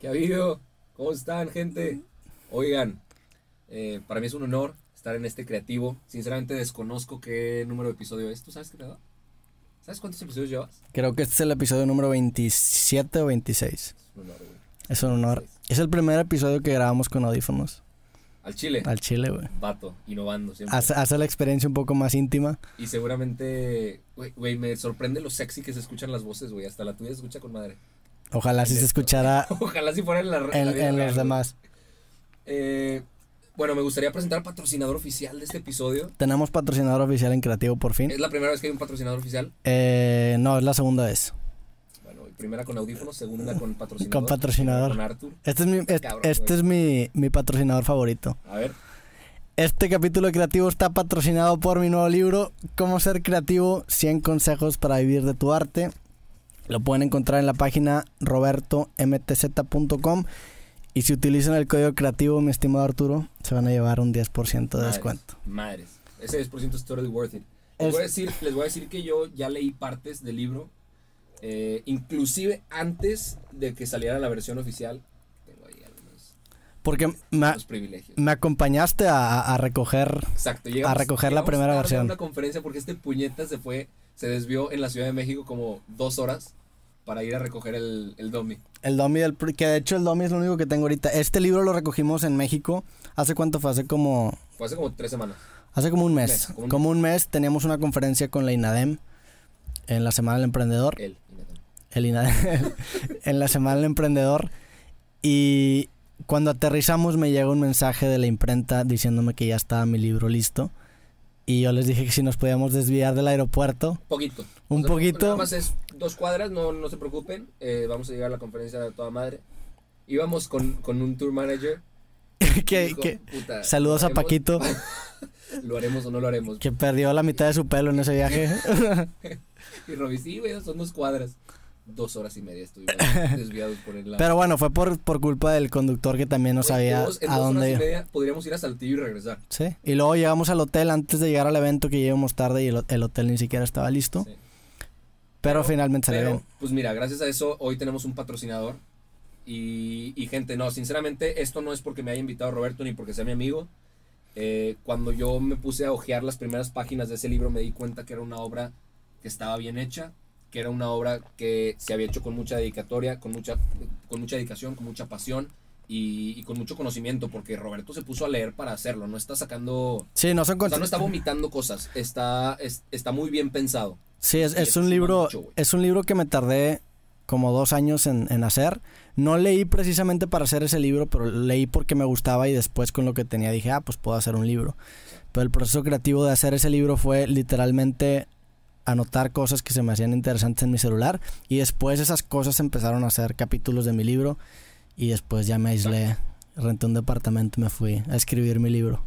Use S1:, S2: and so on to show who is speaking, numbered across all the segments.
S1: ¿Qué ha habido? ¿Cómo están, gente? Oigan, eh, para mí es un honor estar en este creativo. Sinceramente desconozco qué número de episodio es. ¿Tú sabes qué da? ¿Sabes cuántos episodios llevas?
S2: Creo que este es el episodio número 27 o 26.
S1: Es un honor, güey.
S2: Es un honor. Es el primer episodio que grabamos con audífonos.
S1: Al chile.
S2: Al chile, güey.
S1: Vato, innovando siempre.
S2: Hace, hace la experiencia un poco más íntima.
S1: Y seguramente, güey, me sorprende lo sexy que se escuchan las voces, güey. Hasta la tuya se escucha con madre.
S2: Ojalá si se escuchara
S1: Ojalá si fuera en la,
S2: en, en
S1: real,
S2: los demás.
S1: Eh, bueno, me gustaría presentar al patrocinador oficial de este episodio.
S2: Tenemos patrocinador oficial en Creativo por fin.
S1: Es la primera vez que hay un patrocinador oficial.
S2: Eh, no, es la segunda vez.
S1: Bueno, primera con audífonos, segunda con patrocinador.
S2: Con patrocinador.
S1: Con Arthur.
S2: Este es mi,
S1: Cabrón,
S2: este es mi, mi patrocinador favorito.
S1: A ver,
S2: Este capítulo de creativo está patrocinado por mi nuevo libro, Cómo ser creativo, 100 consejos para vivir de tu arte. Lo pueden encontrar en la página robertomtz.com y si utilizan el código creativo, mi estimado Arturo, se van a llevar un 10% de
S1: madres,
S2: descuento.
S1: Madres. Ese 10% es totally worth it. Les
S2: Es-
S1: voy, a decir, les voy a decir que yo ya leí partes del libro, eh, inclusive antes de que saliera la versión oficial. Tengo ahí algunos,
S2: Porque me,
S1: algunos privilegios.
S2: me acompañaste a, a recoger...
S1: Exacto,
S2: a recoger la primera
S1: tarde a
S2: versión.
S1: una conferencia porque este puñeta se fue, se desvió en la Ciudad de México como dos horas para ir a recoger el, el domi.
S2: El Domi del... Que de hecho el Domi es lo único que tengo ahorita. Este libro lo recogimos en México. ¿Hace cuánto fue? Hace como...
S1: Fue hace como tres semanas.
S2: Hace como un mes.
S1: Mes, como un
S2: como un mes teníamos una conferencia con la INADEM en la Semana del Emprendedor.
S1: Y Nathan.
S2: El INADEM en la Semana del Emprendedor. Y cuando aterrizamos me llega un mensaje de la imprenta diciéndome que ya estaba mi libro listo. Y yo les dije que si nos podíamos desviar del aeropuerto.
S1: Poquito.
S2: Un poquito.
S1: Nada más es dos cuadras, no, no se preocupen. eh, vamos a llegar a la conferencia de toda madre. Íbamos con, con un tour manager.
S2: que,
S1: dijo,
S2: que-
S1: "Puta,
S2: saludos
S1: ¿lo
S2: a? Paquito,
S1: ¿Lo haremos o no lo haremos?
S2: que perdió la mitad de su pelo en ese viaje.
S1: Y Robby, sí, güey, son dos cuadras. Dos horas y media estuvimos desviados por el lado.
S2: Pero bueno, fue por, por culpa del conductor que también no sabía
S1: en dos
S2: a
S1: horas
S2: dónde
S1: y
S2: ir.
S1: media podríamos ir a Saltillo y regresar.
S2: Sí. Y luego llegamos al hotel antes de llegar al evento que llegamos tarde y el, el hotel ni siquiera estaba listo.
S1: Sí.
S2: Pero,
S1: Pero-
S2: finalmente salió bien.
S1: pues mira, gracias a eso hoy tenemos un patrocinador. Y, y gente, no, sinceramente, esto no es porque me haya invitado Roberto ni porque sea mi amigo. Eh, cuando yo me puse a hojear las primeras páginas de ese libro, me di cuenta que era una obra que estaba bien hecha, que era una obra que se había hecho con mucha dedicatoria, con mucha, con mucha dedicación, con mucha pasión y, y con mucho conocimiento, porque Roberto se puso a leer para hacerlo, no está sacando,
S2: Sí, no son
S1: o sea, no está vomitando cosas, está, es- está muy bien pensado.
S2: Sí, es, un libro,
S1: mucho,
S2: es un libro que me tardé como dos años en, en hacer. No leí precisamente para hacer ese libro, pero leí porque me gustaba y después con lo que tenía dije, ah, pues puedo hacer un libro. Pero el proceso creativo de hacer ese libro fue literalmente anotar cosas que se me hacían interesantes en mi celular y después esas cosas empezaron a ser capítulos de mi libro y después ya me aislé, renté un departamento y me fui a escribir mi libro.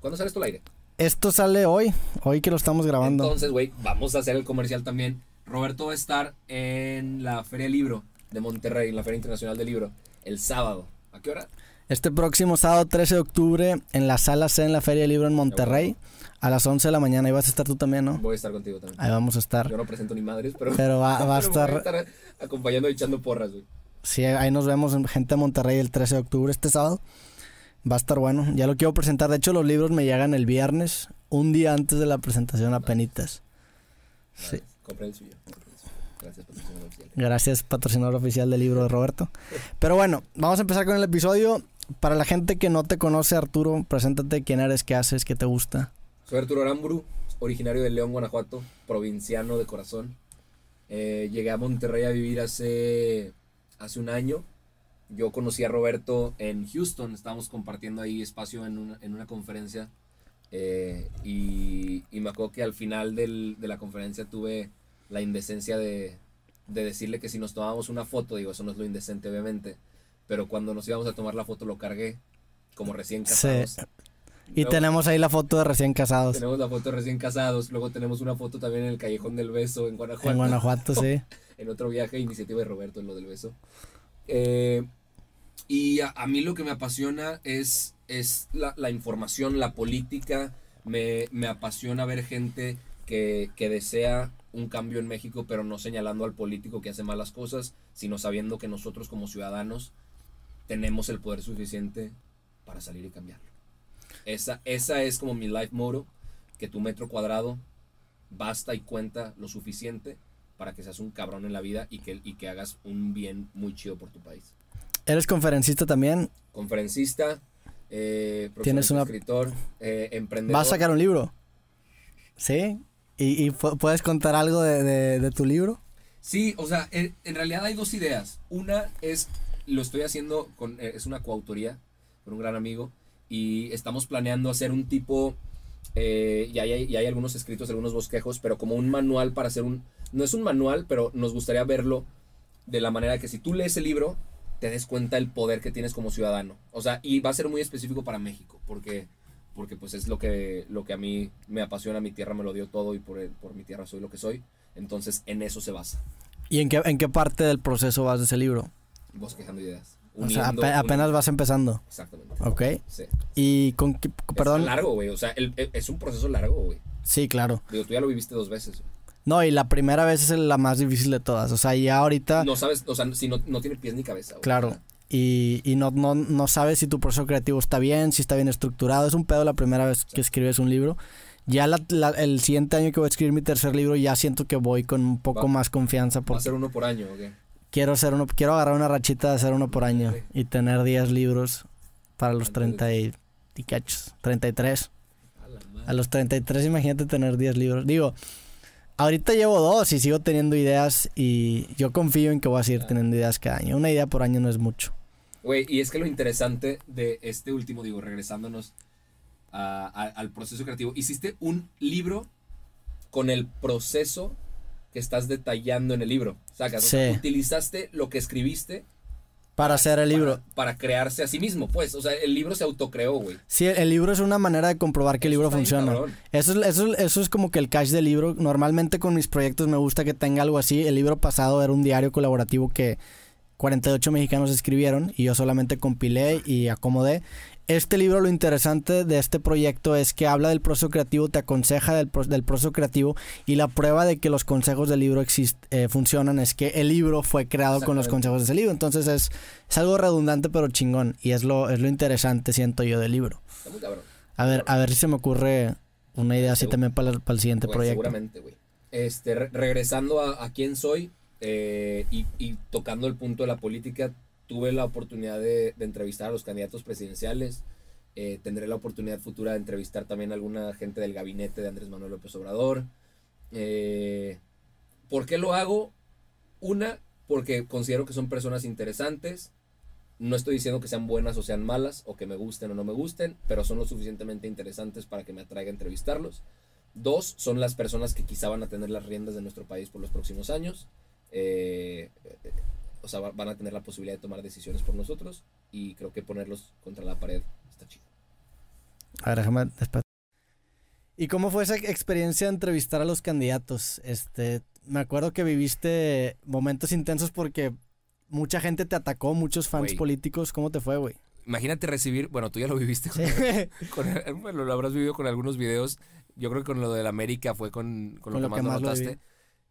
S1: ¿Cuándo sale esto al aire?
S2: Esto sale hoy, hoy que lo estamos grabando.
S1: Entonces, güey, vamos a hacer el comercial también. Roberto va a estar en la Feria Libro de Monterrey, en la Feria Internacional del Libro, el sábado. ¿A qué hora?
S2: Este próximo sábado 13 de octubre en la sala C en la Feria del Libro en Monterrey a las 11 de la mañana. Ahí vas a estar tú también, ¿no?
S1: Voy a estar contigo también.
S2: Ahí vamos a estar.
S1: Yo no presento ni madres, pero,
S2: Pero va, va a
S1: pero voy
S2: estar...
S1: acompañando y echando porras, güey.
S2: Sí, ahí nos vemos en gente de Monterrey el 13 de octubre este sábado. Va a estar bueno. Ya lo quiero presentar. De hecho, los libros me llegan el viernes, un día antes de la presentación a penitas. Sí.
S1: Compré el suyo. Gracias tu oficial.
S2: Gracias, patrocinador oficial del libro de Roberto. Pero bueno, vamos a empezar con el episodio. Para la gente que no te conoce, Arturo, preséntate quién eres, qué haces, qué te gusta.
S1: Soy Arturo Aramburu, originario de León, Guanajuato, provinciano de corazón. Eh, llegué a Monterrey a vivir hace, hace un año. Yo conocí a Roberto en Houston, estábamos compartiendo ahí espacio en una, en una conferencia. eh, y, me acuerdo que al final del- de la conferencia tuve la indecencia de, de decirle que si nos tomábamos una foto, digo, eso no es lo indecente obviamente, pero cuando nos íbamos a tomar la foto lo cargué como recién
S2: Sí.
S1: casados.
S2: Y
S1: Luego-
S2: tenemos ahí la foto de recién casados.
S1: tenemos la foto de recién casados, luego tenemos una foto también en el Callejón del Beso en Guanajuato.
S2: En Guanajuato, sí.
S1: En otro viaje, iniciativa de Roberto en lo del beso. Eh, y a, a mí lo que me apasiona es, es la, la información, la política. Me, me apasiona ver gente que, que desea un cambio en México, pero no señalando al político que hace malas cosas, sino sabiendo que nosotros como ciudadanos tenemos el poder suficiente para salir y cambiarlo. Esa, esa es como mi life motto, que tu metro cuadrado basta y cuenta lo suficiente para que seas un cabrón en la vida y que, y que hagas un bien muy chido por tu país.
S2: ¿Eres conferencista también?
S1: Conferencista, eh,
S2: Tienes una...
S1: escritor, eh, emprendedor.
S2: ¿Vas a sacar un libro? ¿Sí? ¿Y, y puedes contar algo de, de, de, tu libro?
S1: Sí, o sea, en, en, realidad hay dos ideas. Una es, lo estoy haciendo, con, eh, es una coautoría con un gran amigo y estamos planeando hacer un tipo, eh, y, hay, algunos escritos, algunos bosquejos, pero como un manual para hacer un, no es un manual, pero nos gustaría verlo de la manera que si tú lees el libro, te des cuenta el poder que tienes como ciudadano. O sea, y va a ser muy específico para México, porque, porque pues es lo que, lo que a mí me apasiona, mi tierra me lo dio todo y por, por mi tierra soy lo que soy. Entonces, en eso se basa.
S2: ¿Y en qué, en qué parte del proceso vas de ese libro?
S1: Bosquejando ideas.
S2: Uniendo, o sea, ap apenas vas empezando.
S1: Exactamente.
S2: Ok.
S1: Sí.
S2: Y con qué, perdón.
S1: Es largo, güey. O sea, el, el, es un proceso largo, güey.
S2: Sí, claro.
S1: Digo, tú ya lo viviste dos veces. Wey.
S2: No, y la primera vez es la más difícil de todas. O sea, ya ahorita.
S1: No sabes, o sea, si no, no tiene pies ni cabeza. Wey.
S2: Claro. Y, y no, no, no sabes si tu proceso creativo está bien, si está bien estructurado. Es un pedo la primera vez que escribes un libro. Ya la, la, el siguiente año que voy a escribir mi tercer libro, ya siento que voy con un poco
S1: Va,
S2: más confianza.
S1: ¿Va a ser uno por año o qué?
S2: Quiero, hacer uno, quiero agarrar una rachita de hacer uno por año y tener 10 libros para los 30 y, y cachos. 33.
S1: A
S2: los 33, imagínate tener 10 libros. Digo, ahorita llevo dos y sigo teniendo ideas y yo confío en que voy a seguir teniendo ideas cada año. Una idea por año no es mucho.
S1: Güey, y es que lo interesante de este último, digo, regresándonos a, a, al proceso creativo, hiciste un libro con el proceso que estás detallando en el libro. Sacas,
S2: Sí.
S1: o sea, utilizaste lo que escribiste
S2: Para hacer el libro.
S1: Para, para, crearse a sí mismo, pues. O sea, el libro se autocreó, güey.
S2: Sí, el libro es una manera de comprobar que el libro funciona. Eso es, eso, eso es como que el cash del libro. Normalmente con mis proyectos me gusta que tenga algo así. El libro pasado era un diario colaborativo que 48 mexicanos escribieron y yo solamente compilé y acomodé. Este libro, lo interesante de este proyecto es que habla del proceso creativo, te aconseja del, del proceso creativo y la prueba de que los consejos del libro exist, eh, funcionan es que el libro fue creado con los consejos de ese libro. Entonces es, es algo redundante pero chingón y es lo, es lo interesante, siento yo, del libro.
S1: Está muy cabrón.
S2: A ver, a ver si se me ocurre una idea así también para, para el siguiente proyecto.
S1: Seguramente, güey. Este, re regresando a, a, quién soy eh, y, y, tocando el punto de la política, tuve la oportunidad de, entrevistar a los candidatos presidenciales. Eh, tendré la oportunidad futura de entrevistar también a alguna gente del gabinete de Andrés Manuel López Obrador. Eh, ¿Por qué lo hago? Una, porque considero que son personas interesantes. No estoy diciendo que sean buenas o sean malas, o que me gusten o no me gusten, pero son lo suficientemente interesantes para que me atraiga a entrevistarlos. Dos, son las personas que quizá van a tener las riendas de nuestro país por los próximos años. Eh, o sea, van a tener la posibilidad de tomar decisiones por nosotros. Y creo que ponerlos contra la pared está chido.
S2: A ver, déjame después. ¿Y cómo fue esa experiencia de entrevistar a los candidatos? Este, me acuerdo que viviste momentos intensos porque mucha gente te atacó, muchos fans
S1: Wey.
S2: políticos. ¿Cómo te fue, güey?
S1: Imagínate recibir, bueno, tú ya lo viviste, con,
S2: Sí.
S1: con- bueno, lo habrás vivido con algunos videos. Yo creo que con lo de la América fue con, con,
S2: Con
S1: lo,
S2: lo
S1: que más
S2: más lo
S1: notaste.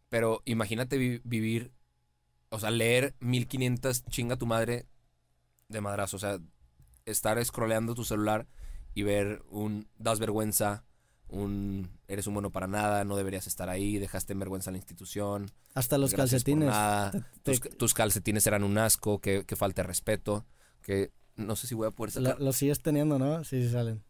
S1: Pero imagínate vi- vivir, o sea, leer 1500 chinga tu madre de madrazo. O sea, estar scrolleando tu celular y ver un das vergüenza, un eres un bueno para nada, no deberías estar ahí, dejaste en vergüenza a la institución.
S2: Hasta los calcetines. Te-
S1: tus, tus calcetines eran un asco, que, que falta de respeto, que no sé si voy a poder
S2: Lo,
S1: sacar.
S2: lo sigues teniendo, ¿no? Sí, sí salen.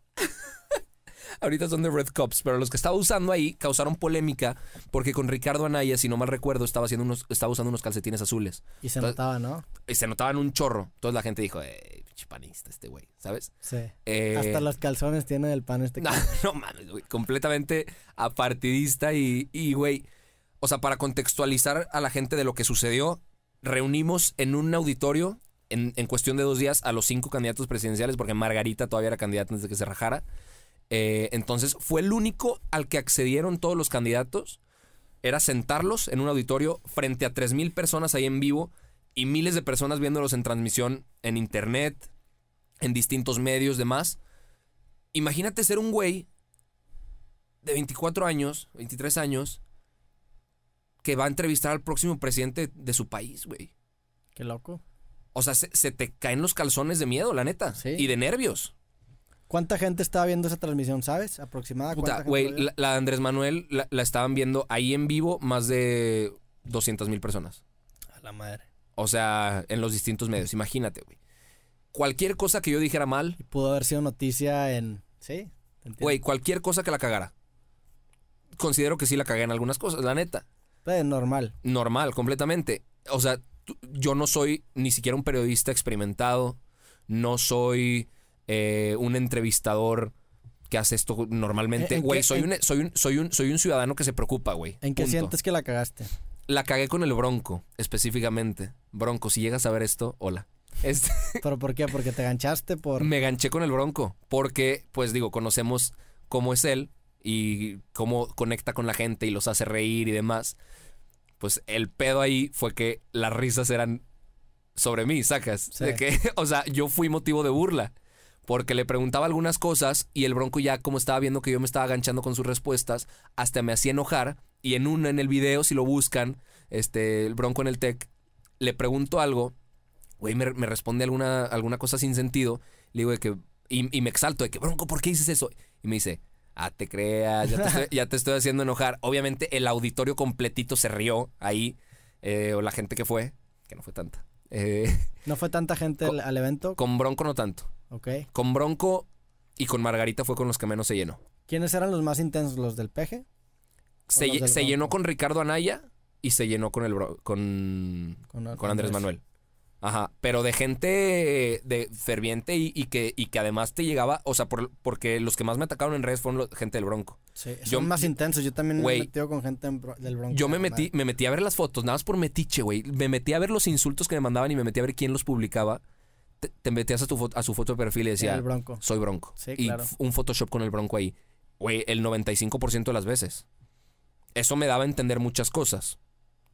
S1: Ahorita son de Red Cups, pero los que estaba usando ahí causaron polémica porque con Ricardo Anaya, si no mal recuerdo, estaba, haciendo unos, estaba usando unos calcetines azules.
S2: Y se
S1: Entonces-
S2: notaba, ¿no?
S1: Y se notaban un chorro. Entonces la gente dijo, eh, pinche panista este güey, ¿sabes?
S2: Sí.
S1: Eh,
S2: Hasta los calzones tienen el pan este.
S1: No, no mames, güey. Completamente apartidista y, y, güey. O sea, para contextualizar a la gente de lo que sucedió, reunimos en un auditorio, en, en cuestión de dos días, a los cinco candidatos presidenciales, porque Margarita todavía era candidata antes de que se rajara. Eh, entonces, fue el único al que accedieron todos los candidatos. Era sentarlos en un auditorio frente a 3.000 personas ahí en vivo y miles de personas viéndolos en transmisión en internet, en distintos medios, demás. Imagínate ser un güey de 24 años, 23 años, que va a entrevistar al próximo presidente de su país, güey.
S2: Qué loco.
S1: O sea, se, se te caen los calzones de miedo, la neta.
S2: Sí.
S1: Y de nervios.
S2: ¿Cuánta gente estaba viendo esa transmisión, sabes? Aproximada.
S1: Puta,
S2: ¿cuánta gente
S1: güey, la, la de Andrés Manuel la, la estaban viendo ahí en vivo más de 200 mil personas.
S2: A la madre.
S1: O sea, en los distintos medios. Imagínate, güey. Cualquier cosa que yo dijera mal,
S2: Y pudo haber sido noticia en... Sí.
S1: güey, cualquier cosa que la cagara. Considero que sí la cagué en algunas cosas, la neta.
S2: Pues, normal.
S1: Normal, completamente. O sea, yo no soy ni siquiera un periodista experimentado. No soy eh, un entrevistador que hace esto normalmente.
S2: ¿En
S1: Güey, soy,
S2: en-
S1: un, soy, un, soy, un, soy un ciudadano que se preocupa, güey.
S2: ¿En qué
S1: Punto.
S2: sientes que la cagaste?
S1: La cagué con el Bronco, específicamente. Bronco, si llegas a ver esto, hola. Este,
S2: ¿Pero por qué? ¿Porque te ganchaste por...?
S1: me ganché con el Bronco, porque, pues digo, conocemos cómo es él y cómo conecta con la gente y los hace reír y demás. Pues el pedo ahí fue que las risas eran sobre mí, sacas.
S2: Sí.
S1: De que, o sea, yo fui motivo de burla. Porque le preguntaba algunas cosas y el bronco ya como estaba viendo que yo me estaba ganchando con sus respuestas, hasta me hacía enojar. Y en una, en el video, si lo buscan, este, el bronco en el tech, le pregunto algo, güey, me, me responde alguna, alguna cosa sin sentido. Le digo de que, y, y me exalto de que, bronco, ¿por qué dices eso? Y me dice, ah, te creas, ya te estoy, ya te estoy haciendo enojar. Obviamente el auditorio completito se rió ahí, eh, o la gente que fue, que no fue tanta. Eh,
S2: ¿No fue tanta gente al evento?
S1: con Bronco no tanto.
S2: Ok.
S1: Con Bronco y con Margarita fue con los que menos se llenó.
S2: ¿Quiénes eran los más intensos? ¿Los del peje?
S1: Se, llenó con Ricardo Anaya y se llenó con el Bro- con,
S2: Con,
S1: con Andrés Manuel. Ajá, pero de gente de ferviente y, y que, y que además te llegaba, o sea, por- porque los que más me atacaron en redes fueron los- gente del Bronco.
S2: Sí, son
S1: Yo-
S2: más intensos. Yo también me metido con gente del Bronco.
S1: Yo me metí, me metí a ver las fotos, nada más por metiche, güey. Me metí a ver los insultos que me mandaban y me metí a ver quién los publicaba. Te, te metías a, tu a su foto de perfil y decía,
S2: El Bronco.
S1: soy Bronco.
S2: Sí,
S1: y
S2: claro.
S1: un Photoshop con el Bronco ahí. Güey, el 95% de las veces. Eso me daba a entender muchas cosas.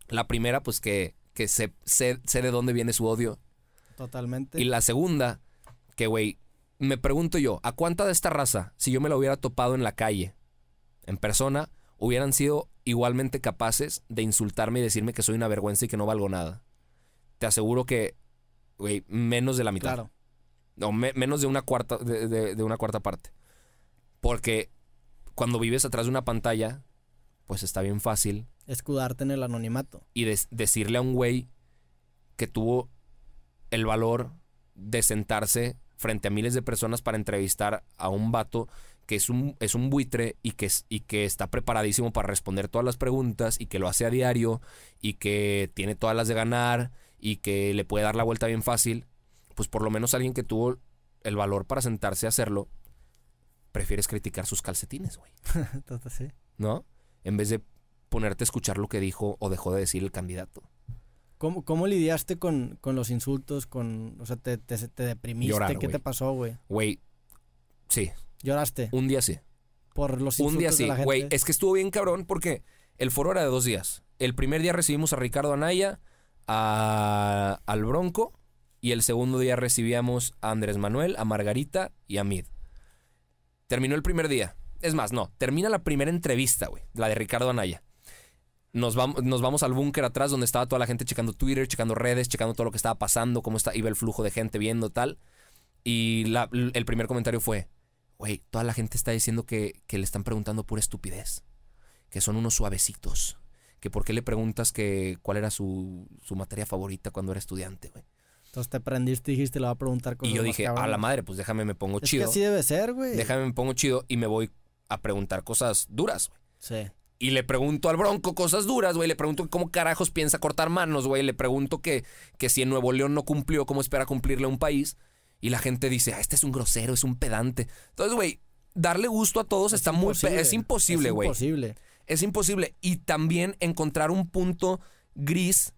S1: La primera, pues que, que sé, sé, sé de dónde viene su odio.
S2: Totalmente.
S1: Y la segunda, que güey, me pregunto yo, ¿a cuánta de esta raza, si yo me la hubiera topado en la calle, en persona, hubieran sido igualmente capaces de insultarme y decirme que soy una vergüenza y que no valgo nada? Te aseguro que, güey, menos de la mitad.
S2: Claro.
S1: No, me- menos de una cuarta, de, de- de una cuarta parte. Porque cuando vives atrás de una pantalla, pues está bien fácil.
S2: Escudarte en el anonimato.
S1: Y decirle a un güey que tuvo el valor de sentarse frente a miles de personas para entrevistar a un vato que es un, es un buitre y que, es- y que está preparadísimo para responder todas las preguntas y que lo hace a diario y que tiene todas las de ganar y que le puede dar la vuelta bien fácil, pues por lo menos alguien que tuvo el valor para sentarse a hacerlo, prefieres criticar sus calcetines, güey,
S2: sí.
S1: ¿no? En vez de ponerte a escuchar lo que dijo o dejó de decir el candidato.
S2: ¿Cómo, cómo lidiaste con, con los insultos? Con, o sea, te, te, te deprimiste.
S1: Llorar,
S2: ¿Qué te pasó, güey?
S1: Güey, sí,
S2: ¿Lloraste?
S1: un día sí.
S2: Por los insultos
S1: Un día sí, güey. Es que estuvo bien cabrón porque el foro era de dos días. El primer día recibimos a Ricardo Anaya, al Bronco, y el segundo día recibíamos a Andrés Manuel, a Margarita y a Mid. Terminó el primer día. Es más, no, termina la primera entrevista, güey, la de Ricardo Anaya. Nos vamos, nos vamos al búnker atrás donde estaba toda la gente checando Twitter, checando redes, checando todo lo que estaba pasando, cómo está, iba el flujo de gente viendo tal. Y la- el primer comentario fue, güey, toda la gente está diciendo que, que le están preguntando pura estupidez, que son unos suavecitos, que por qué le preguntas que cuál era su, su materia favorita cuando era estudiante, güey.
S2: Entonces te prendiste y dijiste, le va a preguntar cosas
S1: Y yo dije, a
S2: cabronas".
S1: la madre, pues déjame me pongo
S2: Es que
S1: chido,
S2: así debe ser, güey.
S1: déjame me pongo chido y me voy a preguntar cosas duras, güey.
S2: Sí.
S1: Y le pregunto al Bronco cosas duras, güey. Le pregunto cómo carajos piensa cortar manos, güey. Le pregunto que, que si en Nuevo León no cumplió, ¿cómo espera cumplirle a un país? Y la gente dice, ah, este es un grosero, es un pedante. Entonces, güey, darle gusto a todos está muy... pe- Es imposible, güey.
S2: Es imposible.
S1: Es imposible. Y también encontrar un punto gris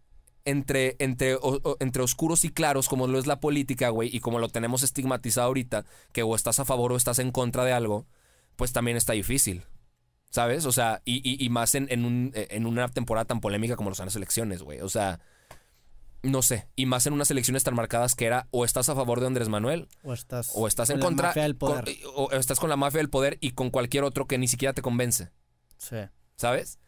S1: entre, entre, o- o- entre oscuros y claros, como lo es la política, güey, y como lo tenemos estigmatizado ahorita, que o estás a favor o estás en contra de algo, pues también está difícil. ¿Sabes? O sea, y, y- y más en, en un- en una temporada tan polémica como lo son las elecciones, güey. O sea, no sé. Y más en unas elecciones tan marcadas que era o estás a favor de Andrés Manuel
S2: O estás,
S1: o estás en contra.
S2: del poder.
S1: con- o estás con la mafia del poder y con cualquier otro que ni siquiera te convence.
S2: Sí.
S1: ¿Sabes?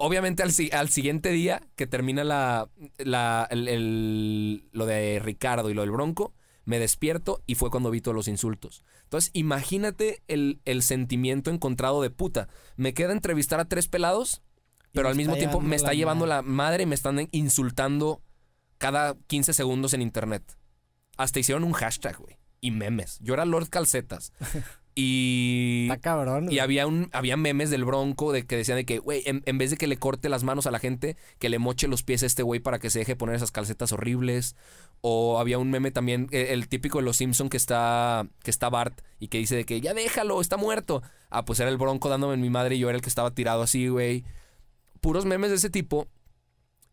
S1: obviamente al, al siguiente día que termina la, la- el- el- lo de Ricardo y lo del Bronco, me despierto y fue cuando vi todos los insultos. Entonces, imagínate el, el sentimiento encontrado de puta. Me queda entrevistar a tres pelados, pero al mismo tiempo me está
S2: la
S1: llevando
S2: madre.
S1: la madre y me están insultando cada 15 segundos en internet. Hasta hicieron un hashtag, güey. Y memes. Yo era Lord Calcetas. Y
S2: Está cabrón.
S1: y había un había memes del Bronco de que decían de que, güey, en, en vez de que le corte las manos a la gente, que le moche los pies a este güey para que se deje poner esas calcetas horribles. O había un meme también, eh, el, típico de los Simpson que está que está Bart y que dice de que ya déjalo, está muerto. Ah, pues era el Bronco dándome en mi madre y yo era el que estaba tirado así, güey. Puros memes de ese tipo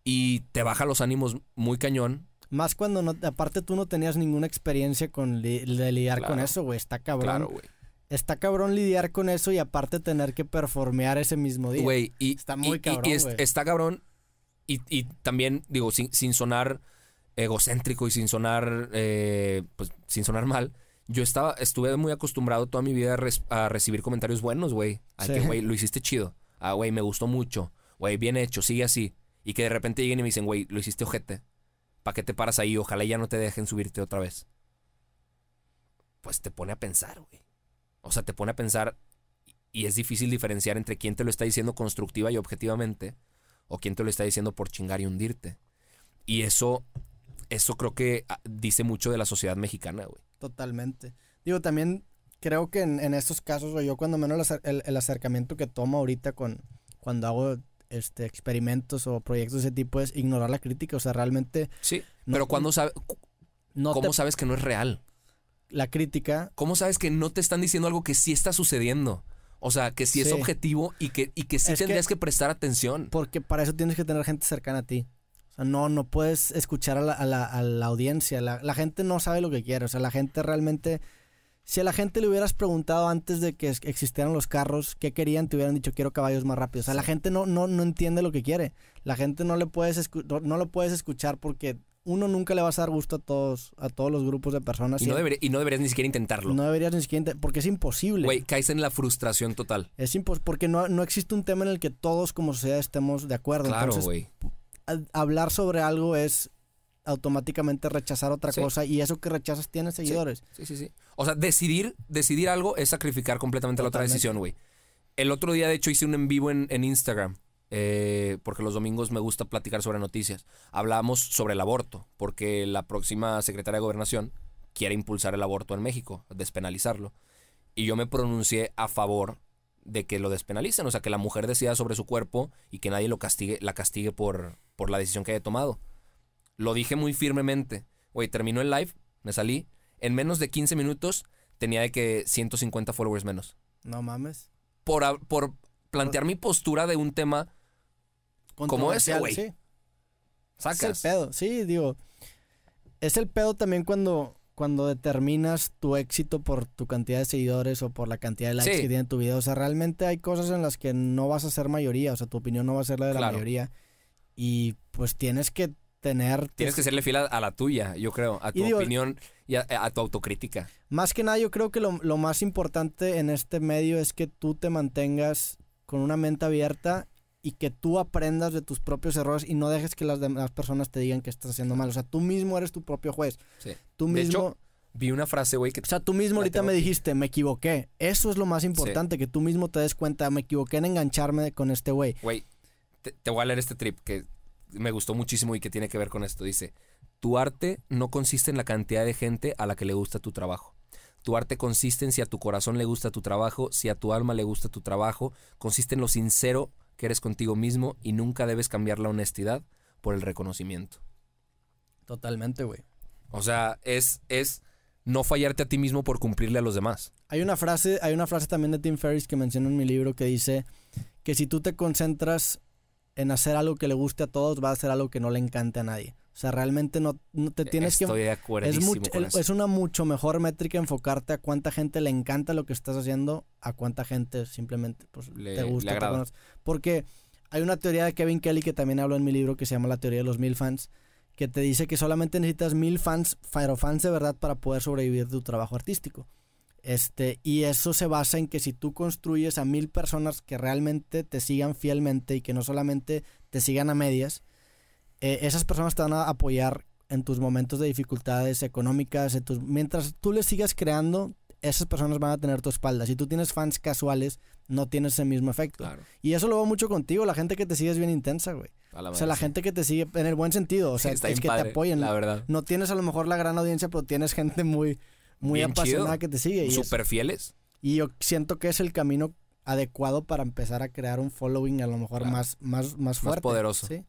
S1: y te baja los ánimos muy cañón.
S2: Más cuando no, aparte tú no tenías ninguna experiencia con li- de lidiar con eso, güey. Está cabrón.
S1: Claro, güey.
S2: Está cabrón lidiar con eso y aparte tener que performear ese mismo día.
S1: Güey, y,
S2: Está muy
S1: y-
S2: cabrón,
S1: y está cabrón. Y, y también, digo, sin, sin sonar egocéntrico y sin sonar, eh, pues, sin sonar mal. Yo estaba, estuve muy acostumbrado toda mi vida a, res- a recibir comentarios buenos, güey. A
S2: Sí.
S1: que, güey, lo hiciste chido. Ah, güey, me gustó mucho. Güey, bien hecho, sigue así. Y que de repente lleguen y me dicen, güey, lo hiciste ojete. ¿Para qué te paras ahí? Ojalá ya no te dejen subirte otra vez. Pues te pone a pensar, güey. O sea, te pone a pensar y es difícil diferenciar entre quién te lo está diciendo constructiva y objetivamente o quién te lo está diciendo por chingar y hundirte. Y eso, eso creo que ah, dice mucho de la sociedad mexicana, güey.
S2: Totalmente. Digo, también creo que en, en estos casos, o yo cuando menos el acer- el, el acercamiento que tomo ahorita con cuando hago este experimentos o proyectos de ese tipo es ignorar la crítica. O sea, realmente
S1: Sí.
S2: No-
S1: pero cuando sabe,
S2: no
S1: ¿cómo
S2: te-
S1: sabes que no es real?
S2: La crítica
S1: ¿Cómo sabes que no te están diciendo algo que sí está sucediendo? O sea, que sí, es objetivo y que, y que sí
S2: Es
S1: tendrías que, prestar atención.
S2: Porque para eso tienes que tener gente cercana a ti. O sea, no, no puedes escuchar a la, a la- a la audiencia. La, la gente no sabe lo que quiere. O sea, la gente realmente... Si a la gente le hubieras preguntado antes de que existieran los carros qué querían, te hubieran dicho quiero caballos más rápidos. O sea, la gente no, no, no entiende lo que quiere. La gente no le puedes no, no lo puedes escuchar porque uno nunca le vas a dar gusto a todos, a todos los grupos de personas.
S1: Y no,
S2: Siempre-
S1: debería- y no deberías ni siquiera intentarlo.
S2: no deberías ni siquiera... inte- Porque es imposible.
S1: Güey, caes en la frustración total.
S2: Es impos porque no, no existe un tema en el que todos como sociedad estemos de acuerdo.
S1: Claro, güey.
S2: hablar sobre algo es automáticamente rechazar otra
S1: Sí.
S2: cosa y eso que rechazas tiene seguidores.
S1: Sí, sí, sí. O sea, decidir, decidir algo es sacrificar completamente la otra decisión, güey. El otro día, de hecho, hice un en vivo en, en Instagram. Eh, porque los domingos me gusta platicar sobre noticias. Hablábamos sobre el aborto, porque la próxima secretaria de Gobernación quiere impulsar el aborto en México, despenalizarlo. Y yo me pronuncié a favor de que lo despenalicen, o sea, que la mujer decida sobre su cuerpo y que nadie lo castigue, la castigue por, por la decisión que haya tomado. Lo dije muy firmemente. Güey, terminó el live, me salí. En menos de 15 minutos tenía de que 150 followers menos.
S2: No mames.
S1: Por, por plantear mi postura de un tema, Como ese, güey.
S2: Sí.
S1: sacas.
S2: Es el pedo. Sí, digo. Es el pedo también cuando, cuando determinas tu éxito por tu cantidad de seguidores o por la cantidad de likes
S1: Sí.
S2: que tiene tu video. O sea, realmente hay cosas en las que no vas a ser mayoría. O sea, tu opinión no va a ser la de la mayoría. Y pues tienes que tener.
S1: Tienes que serle fiel a, a la tuya, yo creo, a tu
S2: Y digo-
S1: opinión y a, a tu autocrítica.
S2: Más que nada, yo creo que lo, lo más importante en este medio es que tú te mantengas con una mente abierta y que tú aprendas de tus propios errores y no dejes que las demás personas te digan que estás haciendo mal. O sea, tú mismo eres tu propio juez.
S1: Sí.
S2: Tú
S1: De
S2: mismo...
S1: hecho, Vi una frase, güey, que
S2: o sea, tú mismo ahorita me dijiste, me equivoqué. Eso es lo más importante, que tú mismo te des cuenta, me equivoqué en engancharme con este güey.
S1: Güey, te, te voy a leer este trip que me gustó muchísimo y que tiene que ver con esto. Dice, tu arte no consiste en la cantidad de gente a la que le gusta tu trabajo. Tu arte consiste en si a tu corazón le gusta tu trabajo, si a tu alma le gusta tu trabajo, consiste en lo sincero que eres contigo mismo y nunca debes cambiar la honestidad por el reconocimiento.
S2: Totalmente, güey.
S1: O sea, es, es no fallarte a ti mismo por cumplirle a los demás.
S2: Hay una frase, hay una frase también de Tim Ferriss que menciono en mi libro que dice que si tú te concentras en hacer algo que le guste a todos, va a hacer algo que no le encante a nadie. O sea, realmente no, no te tienes
S1: Estoy
S2: que...
S1: de
S2: Es,
S1: con eso.
S2: es una mucho mejor métrica enfocarte a cuánta gente le encanta lo que estás haciendo, a cuánta gente simplemente pues,
S1: Le-
S2: te gusta.
S1: le
S2: te. Porque hay una teoría de Kevin Kelly que también hablo en mi libro que se llama la teoría de los mil fans, que te dice que solamente necesitas mil fans, pero fans de verdad para poder sobrevivir de tu trabajo artístico. Este, y eso se basa en que si tú construyes a mil personas que realmente te sigan fielmente y que no solamente te sigan a medias, eh, esas personas te van a apoyar en tus momentos de dificultades económicas, en tus, mientras tú les sigas creando, esas personas van a tener tu espalda. Si tú tienes fans casuales, no tienes ese mismo efecto.
S1: Claro.
S2: Y eso lo veo mucho contigo, la gente que te sigue es bien intensa, güey.
S1: A la
S2: O sea, la gente que te sigue en el buen sentido, o sea,
S1: está
S2: es que
S1: padre,
S2: te apoyen.
S1: La verdad.
S2: No tienes a lo mejor la gran audiencia, pero tienes gente muy, muy
S1: Bien
S2: apasionada
S1: chido.
S2: que te sigue. Y, es-
S1: Súper fieles.
S2: y yo siento que es el camino adecuado para empezar a crear un following a lo mejor
S1: Claro.
S2: más, más, más fuerte.
S1: poderoso.
S2: Sí.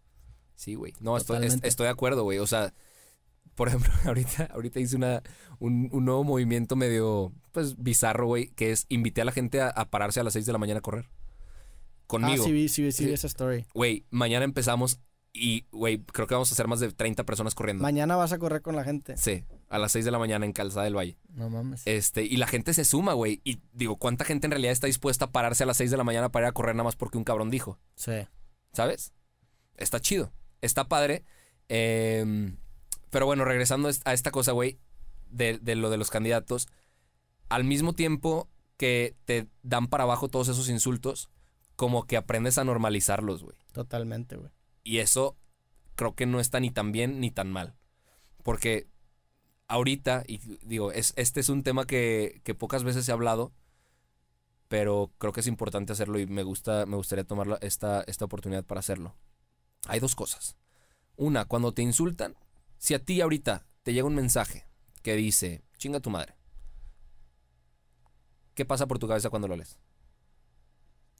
S1: Sí, güey. No, estoy, es- estoy de acuerdo, güey. O sea, por ejemplo, ahorita, ahorita hice una, un, un nuevo movimiento medio, pues, bizarro, güey, que es invité a la gente a, a pararse a las 6 de la mañana a correr. Conmigo.
S2: Ah, sí, vi, sí, vi, sí, vi
S1: Sí.
S2: esa story.
S1: Güey, mañana empezamos y, güey, creo que vamos a hacer más de 30 personas corriendo.
S2: Mañana vas a correr con la gente.
S1: sí, a las 6 de la mañana en Calzada del Valle.
S2: No mames.
S1: Este, y la gente se suma, güey. Y digo, ¿cuánta gente en realidad está dispuesta a pararse a las 6 de la mañana para ir a correr nada más porque un cabrón dijo?
S2: Sí.
S1: ¿Sabes? Está chido. Está padre. Eh, pero bueno, regresando a esta cosa, güey, de, de lo de los candidatos. Al mismo tiempo que te dan para abajo todos esos insultos, como que aprendes a normalizarlos, güey.
S2: Totalmente, güey.
S1: Y eso creo que no está ni tan bien ni tan mal. Porque ahorita, y digo, es, este es un tema que, que pocas veces ha hablado, pero creo que es importante hacerlo y me, gusta, me gustaría tomar esta, esta oportunidad para hacerlo. Hay dos cosas. Una, cuando te insultan, si a ti ahorita te llega un mensaje que dice, chinga tu madre, ¿qué pasa por tu cabeza cuando lo lees?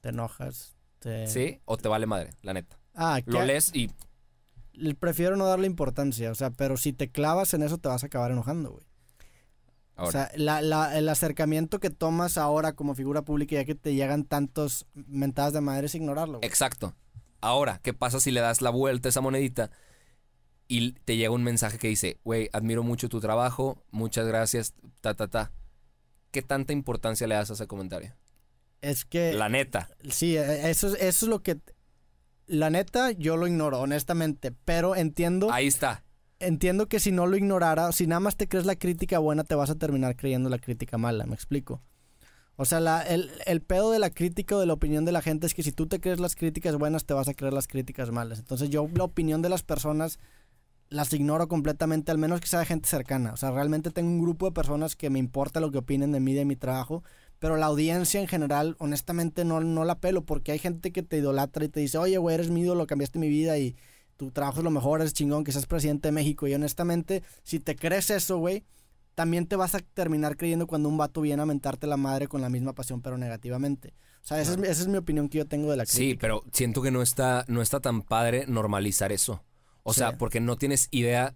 S2: Te enojas. Te...
S1: ¿Sí? ¿O te vale madre, la neta?
S2: Ah,
S1: Lo
S2: que-
S1: lees y
S2: Prefiero no darle importancia, o sea, pero si te clavas en eso te vas a acabar enojando, güey.
S1: ahora.
S2: O sea, la- la- el acercamiento que tomas ahora como figura pública, ya que te llegan tantos mentadas de madre, es ignorarlo. güey.
S1: Exacto. Ahora, ¿qué pasa si le das la vuelta a esa monedita y te llega un mensaje que dice, güey, admiro mucho tu trabajo, muchas gracias, ta, ta, ta? ¿Qué tanta importancia le das a ese comentario?
S2: Es que...
S1: La neta.
S2: Sí, eh, eso, es- eso es lo que... La neta, yo lo ignoro, honestamente, pero entiendo...
S1: Ahí está.
S2: entiendo que si no lo ignorara, si nada más te crees la crítica buena, te vas a terminar creyendo la crítica mala, me explico. O sea, la- el, el pedo de la crítica o de la opinión de la gente es que si tú te crees las críticas buenas, te vas a creer las críticas malas. Entonces yo la opinión de las personas las ignoro completamente, al menos que sea de gente cercana. O sea, realmente tengo un grupo de personas que me importa lo que opinen de mí, de mi trabajo, pero la audiencia en general, honestamente, no, no la pelo, porque hay gente que te idolatra y te dice, oye, güey, eres mi ídolo, cambiaste mi vida y tu trabajo es lo mejor, eres chingón, que seas presidente de México. Y honestamente, si te crees eso, güey, también te vas a terminar creyendo cuando un vato viene a mentarte la madre con la misma pasión, pero negativamente. O sea, esa, es, mi- esa es mi opinión que yo tengo de la crítica.
S1: Sí, pero siento que no está, no está tan padre normalizar eso. O
S2: Sí.
S1: sea, porque no tienes idea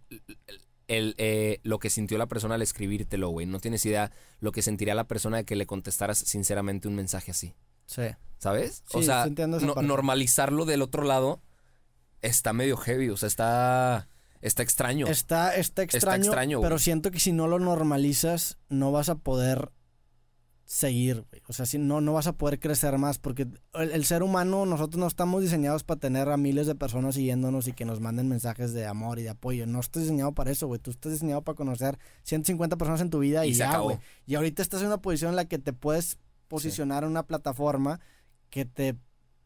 S1: el, eh, lo que sintió la persona al escribírtelo, güey. No tienes idea lo que sentiría la persona de que le contestaras sinceramente un mensaje así.
S2: Sí.
S1: ¿Sabes? o sea, no- normalizarlo del otro lado está medio heavy, o sea, está, está extraño.
S2: Está, está extraño,
S1: extraño,
S2: pero siento que si no lo normalizas, no vas a poder seguir, güey. O sea, si no, no vas a poder crecer más, porque el, el ser humano, nosotros no estamos diseñados para tener a miles de personas siguiéndonos y que nos manden mensajes de amor y de apoyo. No estás diseñado para eso, güey. Tú estás diseñado para conocer 150 personas en tu vida y,
S1: Y se
S2: ya,
S1: acabó.
S2: güey. Y ahorita estás en una posición en la que te puedes posicionar en una plataforma que te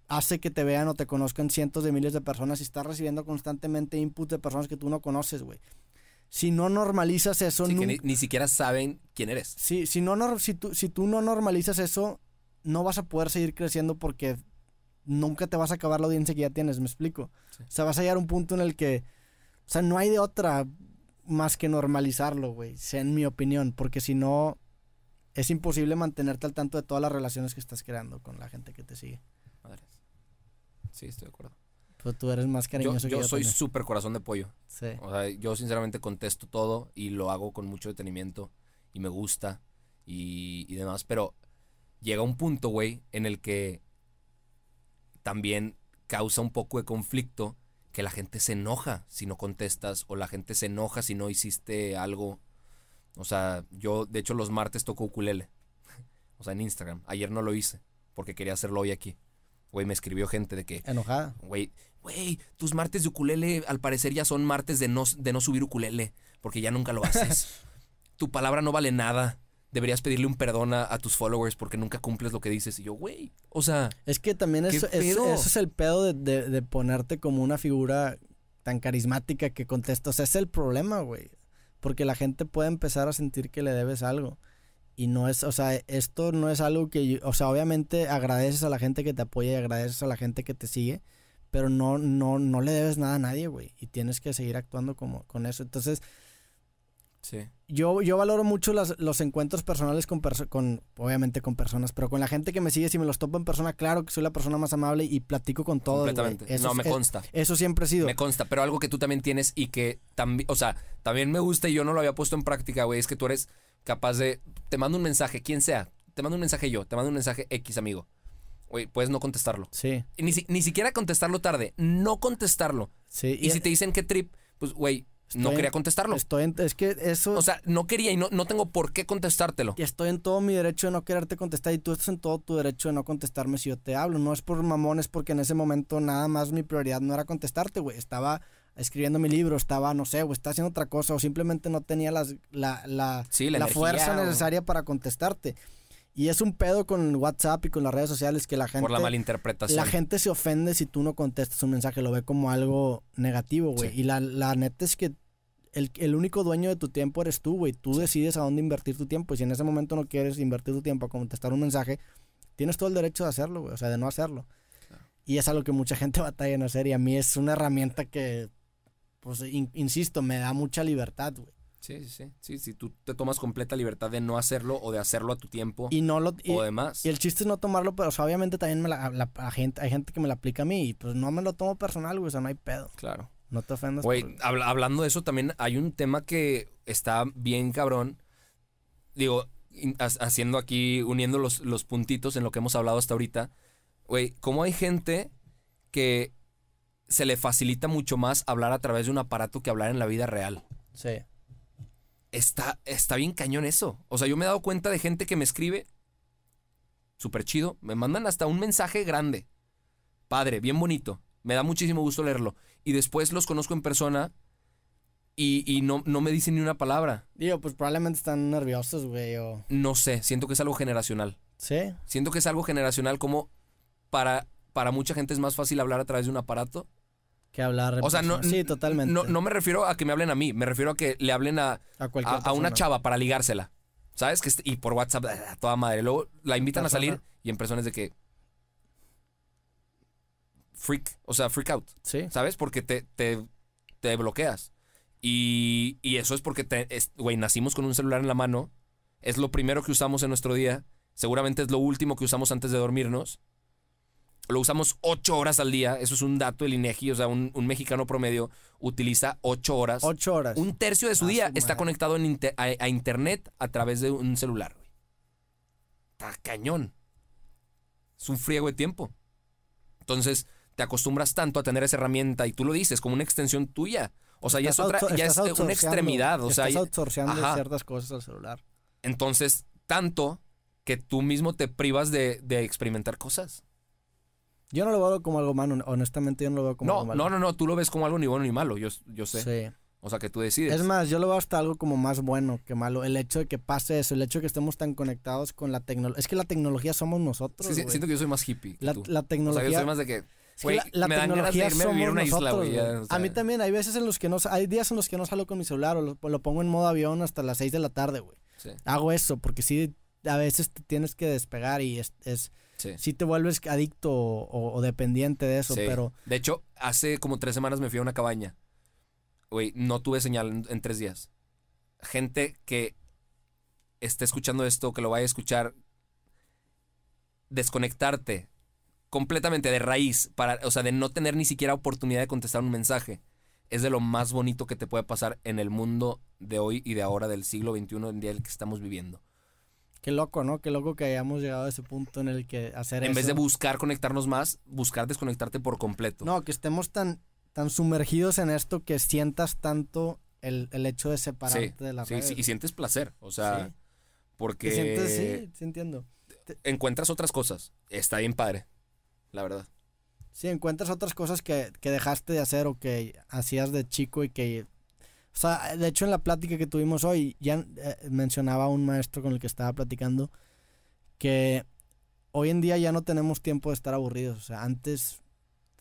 S2: hace que te vean o te conozcan cientos de miles de personas y estás recibiendo constantemente input de personas que tú no conoces, güey. Si no normalizas eso,
S1: Sí, que
S2: nunca-
S1: ni, ni siquiera saben quién eres.
S2: si, si, no, si, tú, si tú no normalizas eso, no vas a poder seguir creciendo porque nunca te vas a acabar la audiencia que ya tienes, ¿me explico?
S1: Sí.
S2: O sea, vas a llegar a un punto en el que, o sea, no hay de otra más que normalizarlo, güey, sea en mi opinión, porque si no, es imposible mantenerte al tanto de todas las relaciones que estás creando con la gente que te sigue.
S1: Sí, estoy de acuerdo.
S2: Pero tú eres más
S1: Yo,
S2: cariñoso
S1: yo
S2: que yo
S1: soy súper corazón de pollo.
S2: Sí.
S1: O sea, yo sinceramente contesto todo y lo hago con mucho detenimiento y me gusta y, y demás, pero llega un punto, güey, en el que también causa un poco de conflicto que la gente se enoja si no contestas o la gente se enoja si no hiciste algo. O sea, yo de hecho los martes toco ukulele. O sea, en Instagram. Ayer no lo hice porque quería hacerlo hoy aquí. Güey, me escribió gente de que,
S2: Enojada.
S1: Güey, güey, tus martes de ukulele al parecer ya son martes de no, de no subir ukulele, porque ya nunca lo haces. tu palabra no vale nada. deberías pedirle un perdón a, a tus followers porque nunca cumples lo que dices. Y yo, güey, o sea,
S2: Es que también
S1: ¿Qué
S2: eso, eso, es el pedo de, de- de ponerte como una figura tan carismática que contesta. O sea, es el problema, güey. Porque la gente puede empezar a sentir que le debes algo. Y no es, o sea, esto no es algo que, yo- o sea, obviamente agradeces a la gente que te apoya y agradeces a la gente que te sigue, pero no, no, no le debes nada a nadie, güey. Y tienes que seguir actuando como con eso. Entonces,
S1: sí.
S2: yo, yo valoro mucho las- los encuentros personales con, perso- con, obviamente con personas, pero con la gente que me sigue, si me los topo en persona, claro que soy la persona más amable y platico con todos.
S1: completamente.
S2: Eso
S1: no, me
S2: es-
S1: consta.
S2: Eso siempre ha sido.
S1: Me consta, pero algo que tú también tienes y que también, o sea, también me gusta y yo no lo había puesto en práctica, güey, es que tú eres capaz de, te mando un mensaje, quien sea, te mando un mensaje yo, te mando un mensaje X, amigo. Güey, puedes no contestarlo.
S2: Sí,
S1: Y Ni, si- ni siquiera contestarlo tarde, no contestarlo.
S2: sí.
S1: Y, si te dicen qué trip, pues, güey, no quería contestarlo.
S2: Estoy en- es que eso...
S1: O sea, no quería y no, no tengo por qué contestártelo.
S2: y estoy en todo mi derecho de no quererte contestar y tú estás en todo tu derecho de no contestarme si yo te hablo. No es por mamón, es porque en ese momento nada más mi prioridad no era contestarte, güey. Estaba escribiendo mi libro, estaba, no sé, güey, estaba haciendo otra cosa o simplemente no tenía las, la, la,
S1: Sí, la energía,
S2: fuerza
S1: o-
S2: necesaria para contestarte. Y es un pedo con WhatsApp y con las redes sociales que la gente...
S1: Por la malinterpretación.
S2: La gente se ofende si tú no contestas un mensaje, lo ve como algo negativo, güey.
S1: Sí.
S2: Y la, la neta es que el, el único dueño de tu tiempo eres tú, güey. Tú decides a dónde invertir tu tiempo. Y si en ese momento no quieres invertir tu tiempo a contestar un mensaje, tienes todo el derecho de hacerlo, güey. O sea, de no hacerlo. Y es algo que mucha gente batalla en hacer. Y a mí es una herramienta que, pues, in- insisto, me da mucha libertad, güey.
S1: Sí, sí, sí. Sí, si tú te tomas completa libertad de no hacerlo o de hacerlo a tu tiempo
S2: Y no lo... y-
S1: o demás.
S2: Y el chiste es no tomarlo, pero o sea, obviamente también me la, la- la gente, hay gente que me la aplica a mí y pues no me lo tomo personal, güey, o sea, no hay pedo.
S1: Claro.
S2: No te ofendas.
S1: Güey,
S2: por-
S1: habla- hablando de eso, también hay un tema que está bien cabrón. Digo, haciendo aquí, uniendo los, los puntitos en lo que hemos hablado hasta ahorita. Güey, ¿cómo hay gente que se le facilita mucho más hablar a través de un aparato que hablar en la vida real?
S2: Sí.
S1: Está, está bien cañón eso. O sea, yo me he dado cuenta de gente que me escribe súper chido. Me mandan hasta un mensaje grande. Padre, bien bonito. Me da muchísimo gusto leerlo. Y después los conozco en persona y, y no, no me dicen ni una palabra.
S2: Digo, pues probablemente están nerviosos, güey, o...
S1: No sé, siento que es algo generacional.
S2: Sí.
S1: Siento que es algo generacional como para, para mucha gente es más fácil hablar a través de un aparato.
S2: Que hablar...
S1: O sea, no,
S2: Sí, totalmente.
S1: no, no me refiero a que me hablen a mí, me refiero a que le hablen a,
S2: a cualquier
S1: a, a una chava para ligársela. ¿Sabes? Que y por WhatsApp, a toda madre. Luego la invitan a salir y en personas de que. Freak. O sea, freak out.
S2: Sí.
S1: ¿Sabes? Porque te, te, te bloqueas. Y, y eso es porque, te, güey, nacimos con un celular en la mano. Es lo primero que usamos en nuestro día. Seguramente es lo último que usamos antes de dormirnos. Lo usamos ocho horas al día. Eso es un dato del INEGI. O sea, un, un mexicano promedio utiliza ocho horas.
S2: Ocho horas.
S1: Un tercio de su
S2: Ah,
S1: día
S2: su
S1: está conectado en inter- a, a internet a través de un celular, güey. Está cañón. Es un friego de tiempo. Entonces, te acostumbras tanto a tener esa herramienta y tú lo dices como una extensión tuya. O sea, ya es otra, ya es una extremidad. O sea,
S2: estás
S1: ya-
S2: outsourceando
S1: Ajá.
S2: ciertas cosas al celular.
S1: entonces, tanto que tú mismo te privas de, de experimentar cosas.
S2: Yo no lo veo como algo malo, honestamente yo no lo veo como
S1: No,
S2: algo malo.
S1: no, no, no, tú lo ves como algo ni bueno ni malo. Yo, yo sé.
S2: Sí.
S1: O sea, que tú decides.
S2: Es más, yo lo veo hasta algo como más bueno que malo. El hecho de que pase eso, el hecho de que estemos tan conectados con la tecnología. Es que la tecnología somos nosotros.
S1: Sí, siento que yo soy más hippie. que
S2: la,
S1: tú.
S2: la
S1: O sea,
S2: tecnología.
S1: yo soy más de que.
S2: Es que la, la tecnología
S1: a a
S2: somos
S1: una isla,
S2: nosotros,
S1: ya, o sea.
S2: A mí también hay veces en los que no hay días en los que no salgo con mi celular o lo, lo pongo en modo avión hasta las 6 de la tarde, güey.
S1: Sí,
S2: Hago eso porque sí a veces te tienes que despegar y es, es
S1: sí.
S2: sí te vuelves adicto o, o dependiente de eso,
S1: Sí.
S2: pero
S1: De hecho, hace como tres semanas me fui a una cabaña. Güey, no tuve señal en, en tres días. Gente que esté escuchando esto, que lo vaya a escuchar, desconectarte completamente de raíz, para, o sea, de no tener ni siquiera oportunidad de contestar un mensaje, es de lo más bonito que te puede pasar en el mundo de hoy y de ahora, del siglo XXI, en día el que estamos viviendo.
S2: Qué loco, ¿no? Qué loco que hayamos llegado a ese punto en el que hacer
S1: En
S2: eso.
S1: vez de buscar conectarnos más, buscar desconectarte por completo.
S2: No, que estemos tan, tan sumergidos en esto que sientas tanto el, el hecho de
S1: sí,
S2: separarte de la
S1: sí,
S2: red.
S1: sí, y sientes placer, o sea,
S2: Sí.
S1: porque
S2: Que sientes, sí, sí entiendo.
S1: encuentras otras cosas. Está bien padre, la verdad.
S2: Sí, encuentras otras cosas que, que dejaste de hacer o que hacías de chico y que O sea, de hecho en la plática que tuvimos hoy, ya eh, mencionaba un maestro con el que estaba platicando que hoy en día ya no tenemos tiempo de estar aburridos. O sea, antes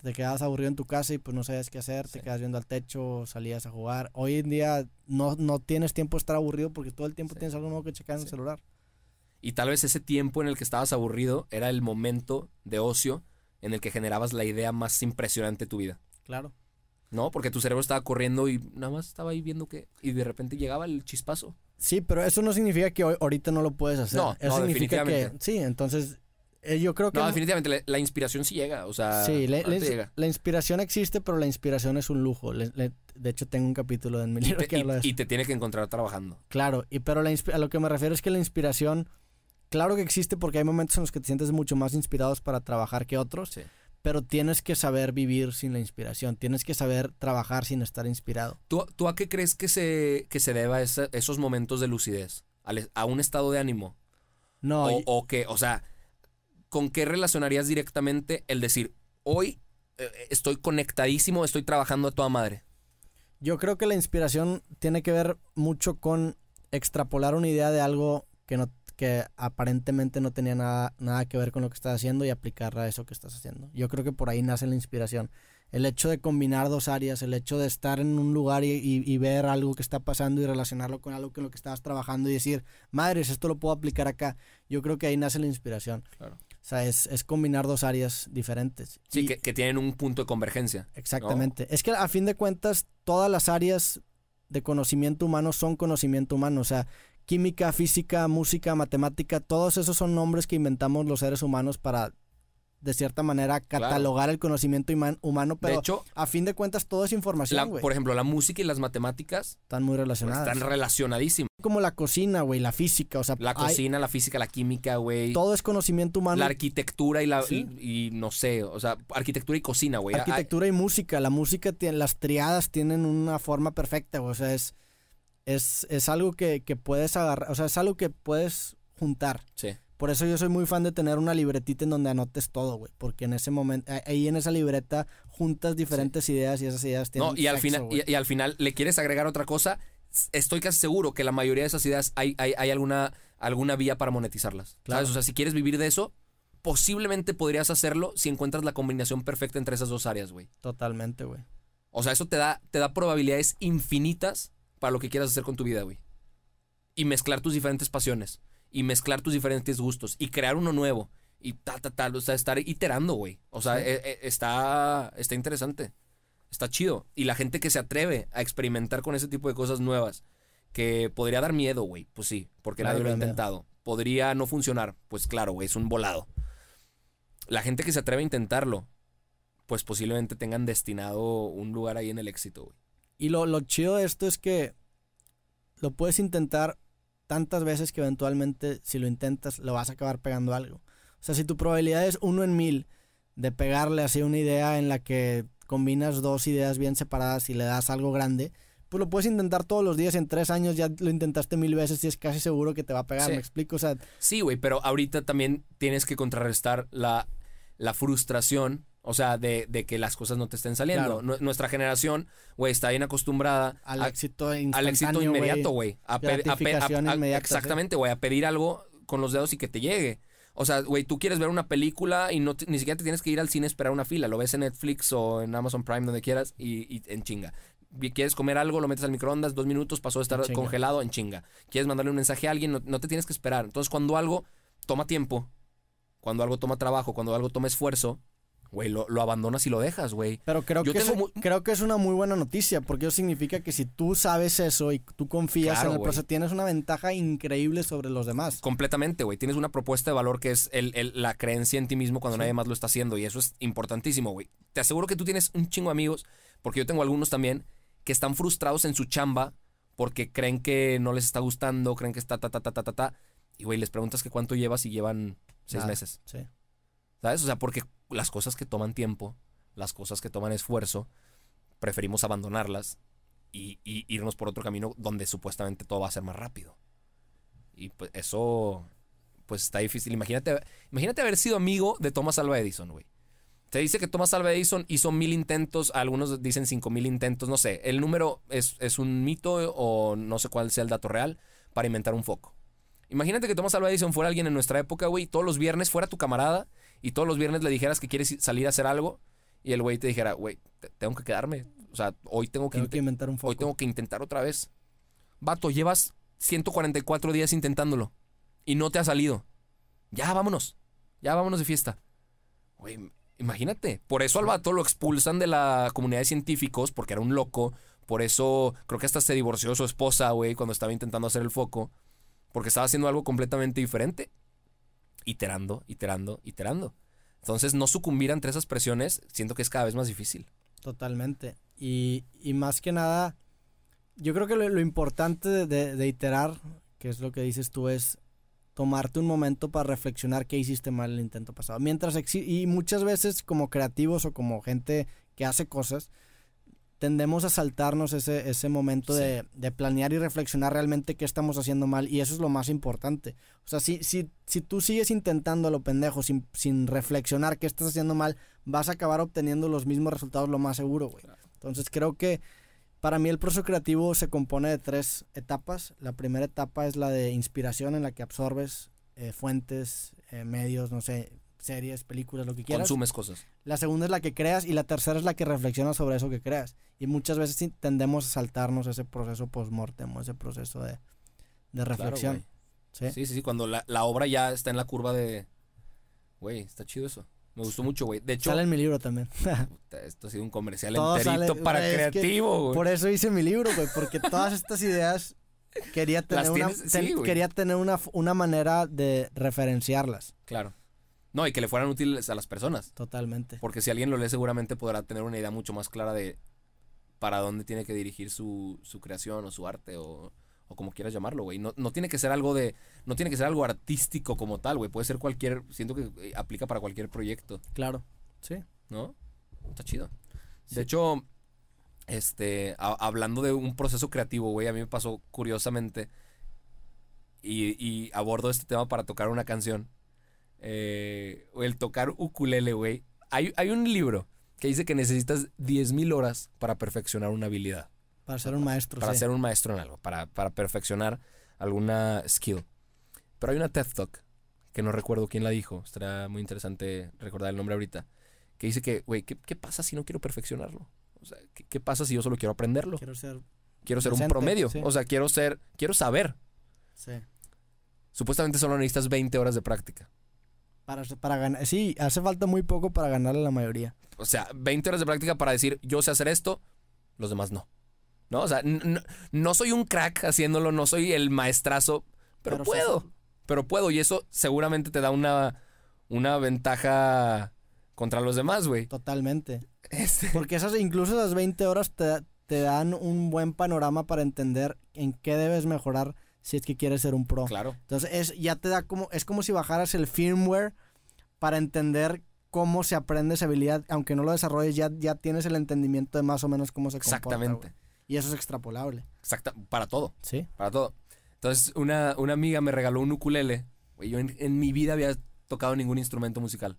S2: te quedabas aburrido en tu casa y pues no sabías qué hacer, te
S1: Sí.
S2: quedas viendo al techo, salías a jugar. Hoy en día no, no tienes tiempo de estar aburrido porque todo el tiempo
S1: Sí.
S2: tienes algo nuevo que checar en el celular.
S1: Y tal vez ese tiempo en el que estabas aburrido era el momento de ocio en el que generabas la idea más impresionante de tu vida.
S2: Claro.
S1: ¿No? Porque tu cerebro estaba corriendo y nada más estaba ahí viendo que. Y de repente llegaba el chispazo.
S2: Sí, pero eso no significa que hoy, ahorita no lo puedes hacer.
S1: No,
S2: eso
S1: no,
S2: significa que sí, entonces eh, yo creo que
S1: No, definitivamente, la, la inspiración sí llega. O sea,
S2: Sí, la,
S1: llega.
S2: la inspiración existe, pero la inspiración es un lujo. Le- le- de hecho, tengo un capítulo en mi
S1: Y
S2: libro
S1: te,
S2: que habla de
S1: y-
S2: eso.
S1: y te tiene que encontrar trabajando.
S2: Claro, y pero a lo que me refiero es que la inspiración, claro que existe porque hay momentos en los que te sientes mucho más inspirados para trabajar que otros,
S1: Sí.
S2: Pero tienes que saber vivir sin la inspiración, tienes que saber trabajar sin estar inspirado.
S1: ¿Tú, tú a qué crees que se, que se deba esa- esos momentos de lucidez? ¿Al- ¿A un estado de ánimo?
S2: No,
S1: o,
S2: y-
S1: o que, o sea, ¿con qué relacionarías directamente el decir, hoy eh, estoy conectadísimo, estoy trabajando a toda madre?
S2: yo creo que la inspiración tiene que ver mucho con extrapolar una idea de algo que no que aparentemente no tenía nada, nada que ver con lo que estás haciendo y aplicarla a eso que estás haciendo. Yo creo que por ahí nace la inspiración. El hecho de combinar dos áreas, el hecho de estar en un lugar y, y- y ver algo que está pasando y relacionarlo con algo con lo que estabas trabajando y decir, madres, esto lo puedo aplicar acá. Yo creo que ahí nace la inspiración.
S1: Claro.
S2: O sea, es, es combinar dos áreas diferentes.
S1: Sí,
S2: Y-
S1: que, que tienen un punto de convergencia.
S2: Exactamente. Es que a fin de cuentas, todas las áreas de conocimiento humano son conocimiento humano. O sea, química, física, música, matemática, todos esos son nombres que inventamos los seres humanos para, de cierta manera,
S1: Claro.
S2: catalogar el conocimiento humano. Pero
S1: de hecho,
S2: a fin de cuentas, todo es
S1: la-
S2: información, güey.
S1: por ejemplo, la música y las matemáticas
S2: Están muy
S1: pues,
S2: relacionadas.
S1: están relacionadísimas.
S2: Como la cocina, güey, la física. O sea,
S1: La
S2: hay-
S1: cocina, la física, la química, güey.
S2: todo es conocimiento humano.
S1: La arquitectura y la
S2: Sí.
S1: y, y no sé, o sea, arquitectura y cocina, güey. Hay-
S2: Arquitectura y música. La música tiene, las triadas tienen una forma perfecta, güey. O sea, es, es, es algo que, que puedes agarrar, o sea, es algo que puedes juntar.
S1: Sí.
S2: Por eso yo soy muy fan de tener una libretita en donde anotes todo, güey. Porque en ese momento, ahí en esa libreta juntas diferentes ideas y esas ideas tienen
S1: No, y al
S2: sexo,
S1: final y, y al final le quieres agregar otra cosa, estoy casi seguro que la mayoría de esas ideas hay, hay, hay alguna, alguna vía para monetizarlas.
S2: Claro.
S1: ¿Sabes? O sea, si quieres vivir de eso, posiblemente podrías hacerlo si encuentras la combinación perfecta entre esas dos áreas, güey.
S2: Totalmente, güey.
S1: O sea, eso te da, te da probabilidades infinitas para lo que quieras hacer con tu vida, güey. Y mezclar tus diferentes pasiones. Y mezclar tus diferentes gustos. Y crear uno nuevo. Y tal, tal, tal. O sea, estar iterando, güey. O sea,
S2: Sí.
S1: eh, eh, está, está interesante. Está chido. Y la gente que se atreve a experimentar con ese tipo de cosas nuevas. Que podría dar miedo, güey. Pues sí, porque nadie lo ha
S2: miedo.
S1: intentado. Podría no funcionar. Pues claro, güey, es un volado. La gente que se atreve a intentarlo, pues posiblemente tengan destinado un lugar ahí en el éxito, güey.
S2: Y lo, lo chido de esto es que lo puedes intentar tantas veces que eventualmente, si lo intentas, lo vas a acabar pegando algo. O sea, si tu probabilidad es uno en mil de pegarle así una idea en la que combinas dos ideas bien separadas y le das algo grande, pues lo puedes intentar todos los días. En tres años ya lo intentaste mil veces y es casi seguro que te va a pegar.
S1: Sí.
S2: ¿Me explico? O sea,
S1: Sí, güey, pero ahorita también tienes que contrarrestar la, la frustración, o sea, de, de que las cosas no te estén saliendo.
S2: Claro.
S1: Nuestra generación, güey, está bien acostumbrada
S2: al
S1: a-
S2: éxito
S1: al éxito inmediato, güey. A
S2: sí.
S1: Exactamente, güey, a pedir algo con los dedos y que te llegue. O sea, güey, tú quieres ver una película y no te- ni siquiera te tienes que ir al cine a esperar una fila. Lo ves en Netflix o en Amazon Prime, donde quieras, y, y en chinga. Quieres comer algo, lo metes al microondas, dos minutos, pasó de estar
S2: En
S1: congelado en chinga. Quieres mandarle un mensaje a alguien, no, no te tienes que esperar. Entonces, cuando algo toma tiempo, cuando algo toma trabajo, cuando algo toma esfuerzo, güey, lo, lo abandonas y lo dejas, güey.
S2: Pero creo
S1: Yo
S2: que, es, creo que es una muy buena noticia, porque eso significa que si tú sabes eso y tú confías
S1: Claro,
S2: en el
S1: güey.
S2: proceso, tienes una ventaja increíble sobre los demás.
S1: Completamente, güey. Tienes una propuesta de valor que es el- el- la creencia en ti mismo cuando
S2: Sí.
S1: nadie más lo está haciendo. Y eso es importantísimo, güey. Te aseguro que tú tienes un chingo de amigos, porque yo tengo algunos también, que están frustrados en su chamba porque creen que no les está gustando, creen que está ta, ta, ta, ta, ta, ta. Y, güey, les preguntas que cuánto llevas y llevan seis
S2: Nada.
S1: meses.
S2: Sí.
S1: ¿Sabes? O sea, porque las cosas que toman tiempo, las cosas que toman esfuerzo, preferimos abandonarlas y, y irnos por otro camino donde supuestamente todo va a ser más rápido. Y pues eso, pues está difícil. Imagínate, imagínate haber sido amigo de Thomas Alva Edison, güey. Se dice que Thomas Alva Edison hizo mil intentos, algunos dicen cinco mil intentos, no sé. El número es, es un mito o no sé cuál sea el dato real para inventar un foco. Imagínate que Thomas Alva Edison fuera alguien en nuestra época, güey, todos los viernes fuera tu camarada y todos los viernes le dijeras que quieres salir a hacer algo y el güey te dijera, güey, te- tengo que quedarme. O sea, hoy tengo que,
S2: Tengo que
S1: inte-
S2: inventar un foco.
S1: hoy tengo que intentar otra vez. Vato, llevas 144 días intentándolo y no te ha salido. Ya, vámonos. Ya, vámonos de fiesta. Güey, imagínate. Por eso al vato lo expulsan de la comunidad de científicos porque era un loco. Por eso creo que hasta se divorció de su esposa, güey, cuando estaba intentando hacer el foco. Porque estaba haciendo algo completamente diferente. Iterando, iterando, iterando. Entonces, no sucumbir ante esas presiones, siento que es cada vez más difícil.
S2: Totalmente. Y, y más que nada, yo creo que lo, importante de, de- iterar, que es lo que dices tú, es tomarte un momento para reflexionar qué hiciste mal el intento pasado. Mientras y muchas veces como creativos o como gente que hace cosas, tendemos a saltarnos ese, ese momento de, de planear y reflexionar realmente qué estamos haciendo mal y eso es lo más importante. O sea, si, si, si tú sigues intentando a lo pendejo sin, sin reflexionar qué estás haciendo mal, vas a acabar obteniendo los mismos resultados lo más seguro, güey. Entonces creo que para mí el proceso creativo se compone de tres etapas. La primera etapa es la de inspiración en la que absorbes eh, fuentes, eh, medios, no sé, series, películas, lo que quieras.
S1: Consumes cosas.
S2: La segunda es la que creas y la tercera es la que reflexionas sobre eso que creas. Y muchas veces tendemos a saltarnos ese proceso post-mortem, ese proceso de, reflexión. ¿sí?
S1: Sí, sí, sí, cuando la, la obra ya está en la curva de... Güey, está chido eso. Me gustó mucho, güey. De hecho,
S2: Sale en mi libro también.
S1: esto ha sido un comercial
S2: Todo
S1: enterito
S2: sale-
S1: para
S2: güey, es que
S1: creativo, güey.
S2: Por eso hice mi libro, güey, porque todas estas ideas quería tener, una, ten-
S1: sí,
S2: quería tener una, una manera de referenciarlas.
S1: Claro. No, y que le fueran útiles a las personas.
S2: Totalmente.
S1: Porque si alguien lo lee seguramente podrá tener una idea mucho más clara de para dónde tiene que dirigir su, su creación o su arte o, o como quieras llamarlo, güey. No, no tiene que ser algo de... No tiene que ser algo artístico como tal, güey. Puede ser cualquier... Siento que eh, aplica para cualquier proyecto.
S2: Claro. Sí.
S1: ¿no? Está chido.
S2: Sí.
S1: De hecho, este, a- hablando de un proceso creativo, güey, a mí me pasó curiosamente y, y abordo este tema para tocar una canción. Eh, el tocar ukulele, güey. Hay, hay un libro que dice que necesitas 10.000 horas para perfeccionar una habilidad.
S2: Para ser un maestro.
S1: Para
S2: sí.
S1: ser un maestro en algo, para, para perfeccionar alguna skill. Pero hay una TED Talk, que no recuerdo quién la dijo, estará muy interesante recordar el nombre ahorita, que dice que, güey, ¿qué, qué pasa si no quiero perfeccionarlo? O sea, ¿qué, qué pasa si yo solo quiero aprenderlo?
S2: Quiero ser.
S1: Quiero ser un promedio,
S2: sí.
S1: o sea, quiero ser, quiero saber.
S2: Sí.
S1: Supuestamente solo necesitas 20 horas de práctica.
S2: Para, para ganar. Sí, hace falta muy poco para ganarle a la mayoría.
S1: O sea, 20 horas de práctica para decir, yo sé hacer esto, los demás no. ¿No? O sea, no soy un crack haciéndolo, no soy el maestrazo, pero,
S2: Pero
S1: puedo. Pero puedo, y eso seguramente te da una, una ventaja contra los demás, güey.
S2: Totalmente.
S1: Este,
S2: Porque esas, incluso esas 20 horas te, te dan un buen panorama para entender en qué debes mejorar si es que quieres ser un pro.
S1: claro,
S2: Entonces es, ya te da como, es como si bajaras el firmware para entender cómo se aprende esa habilidad, aunque no lo desarrolles, ya, ya tienes el entendimiento de más o menos cómo se comporta.
S1: exactamente.
S2: Y eso es extrapolable.
S1: Exacta, para todo.
S2: Sí.
S1: Para todo. Entonces, una, una amiga me regaló un ukulele. Güey, yo en, en mi vida había tocado ningún instrumento musical.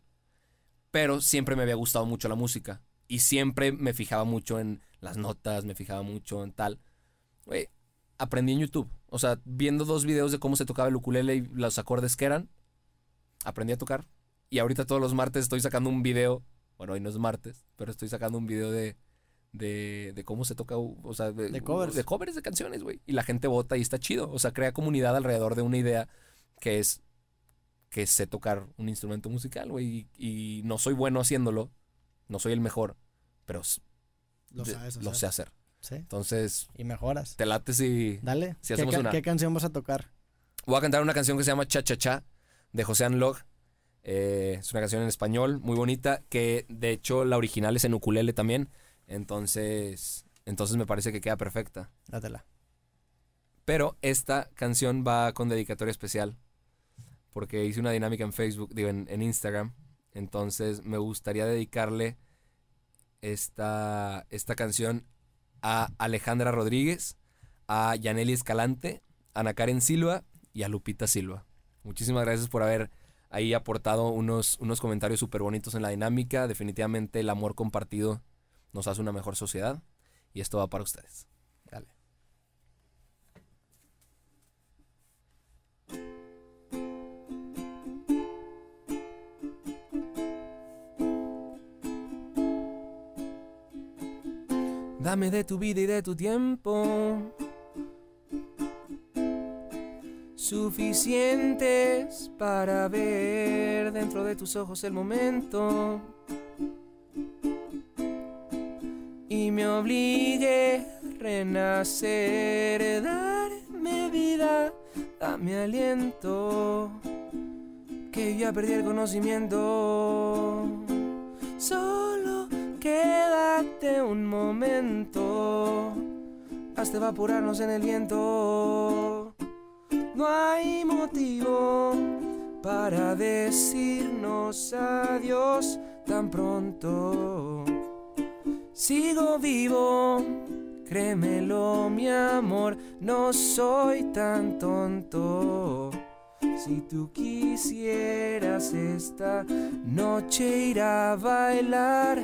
S1: Pero siempre me había gustado mucho la música. Y siempre me fijaba mucho en las notas, me fijaba mucho en tal. Güey, aprendí en YouTube. O sea, viendo dos videos de cómo se tocaba el ukulele y los acordes que eran, aprendí a tocar. Y ahorita todos los martes estoy sacando un video. Bueno, hoy no es martes, pero estoy sacando un video de, de, de cómo se toca, o sea, de,
S2: De covers.
S1: de covers de canciones, güey. Y la gente vota y está chido. O sea, crea comunidad alrededor de una idea que es que sé tocar un instrumento musical, güey. Y, y no soy bueno haciéndolo, no soy el mejor, pero
S2: Lo sabes
S1: lo sé hacer.
S2: Sí.
S1: Entonces,
S2: Y mejoras.
S1: te late si...
S2: Dale.
S1: Si
S2: ¿Qué,
S1: hacemos
S2: ca-
S1: una.
S2: qué canción vas a tocar?
S1: Voy a cantar una canción que se llama Cha Cha Cha de José Anlog. Eh, es una canción en español muy bonita que de hecho la original es en ukulele también. Entonces, entonces me parece que queda perfecta.
S2: Dátela.
S1: Pero esta canción va con dedicatoria especial. Porque hice una dinámica en Facebook, digo, en, en Instagram. Entonces me gustaría dedicarle esta, esta canción a Alejandra Rodríguez, a Yaneli Escalante, a Ana Karen Silva y a Lupita Silva. Muchísimas gracias por haber ahí aportado unos, unos comentarios súper bonitos en la dinámica. Definitivamente el amor compartido nos hace una mejor sociedad. Y esto va para ustedes. Dame de tu vida y de tu tiempo. Suficientes para ver dentro de tus ojos el momento. Y me obligue a renacer, darme vida, dame aliento. Que ya perdí el conocimiento. Quédate un momento hasta evaporarnos en el viento. No hay motivo para decirnos adiós tan pronto. Sigo vivo, créemelo mi amor, no soy tan tonto. Si tú quisieras esta noche ir a bailar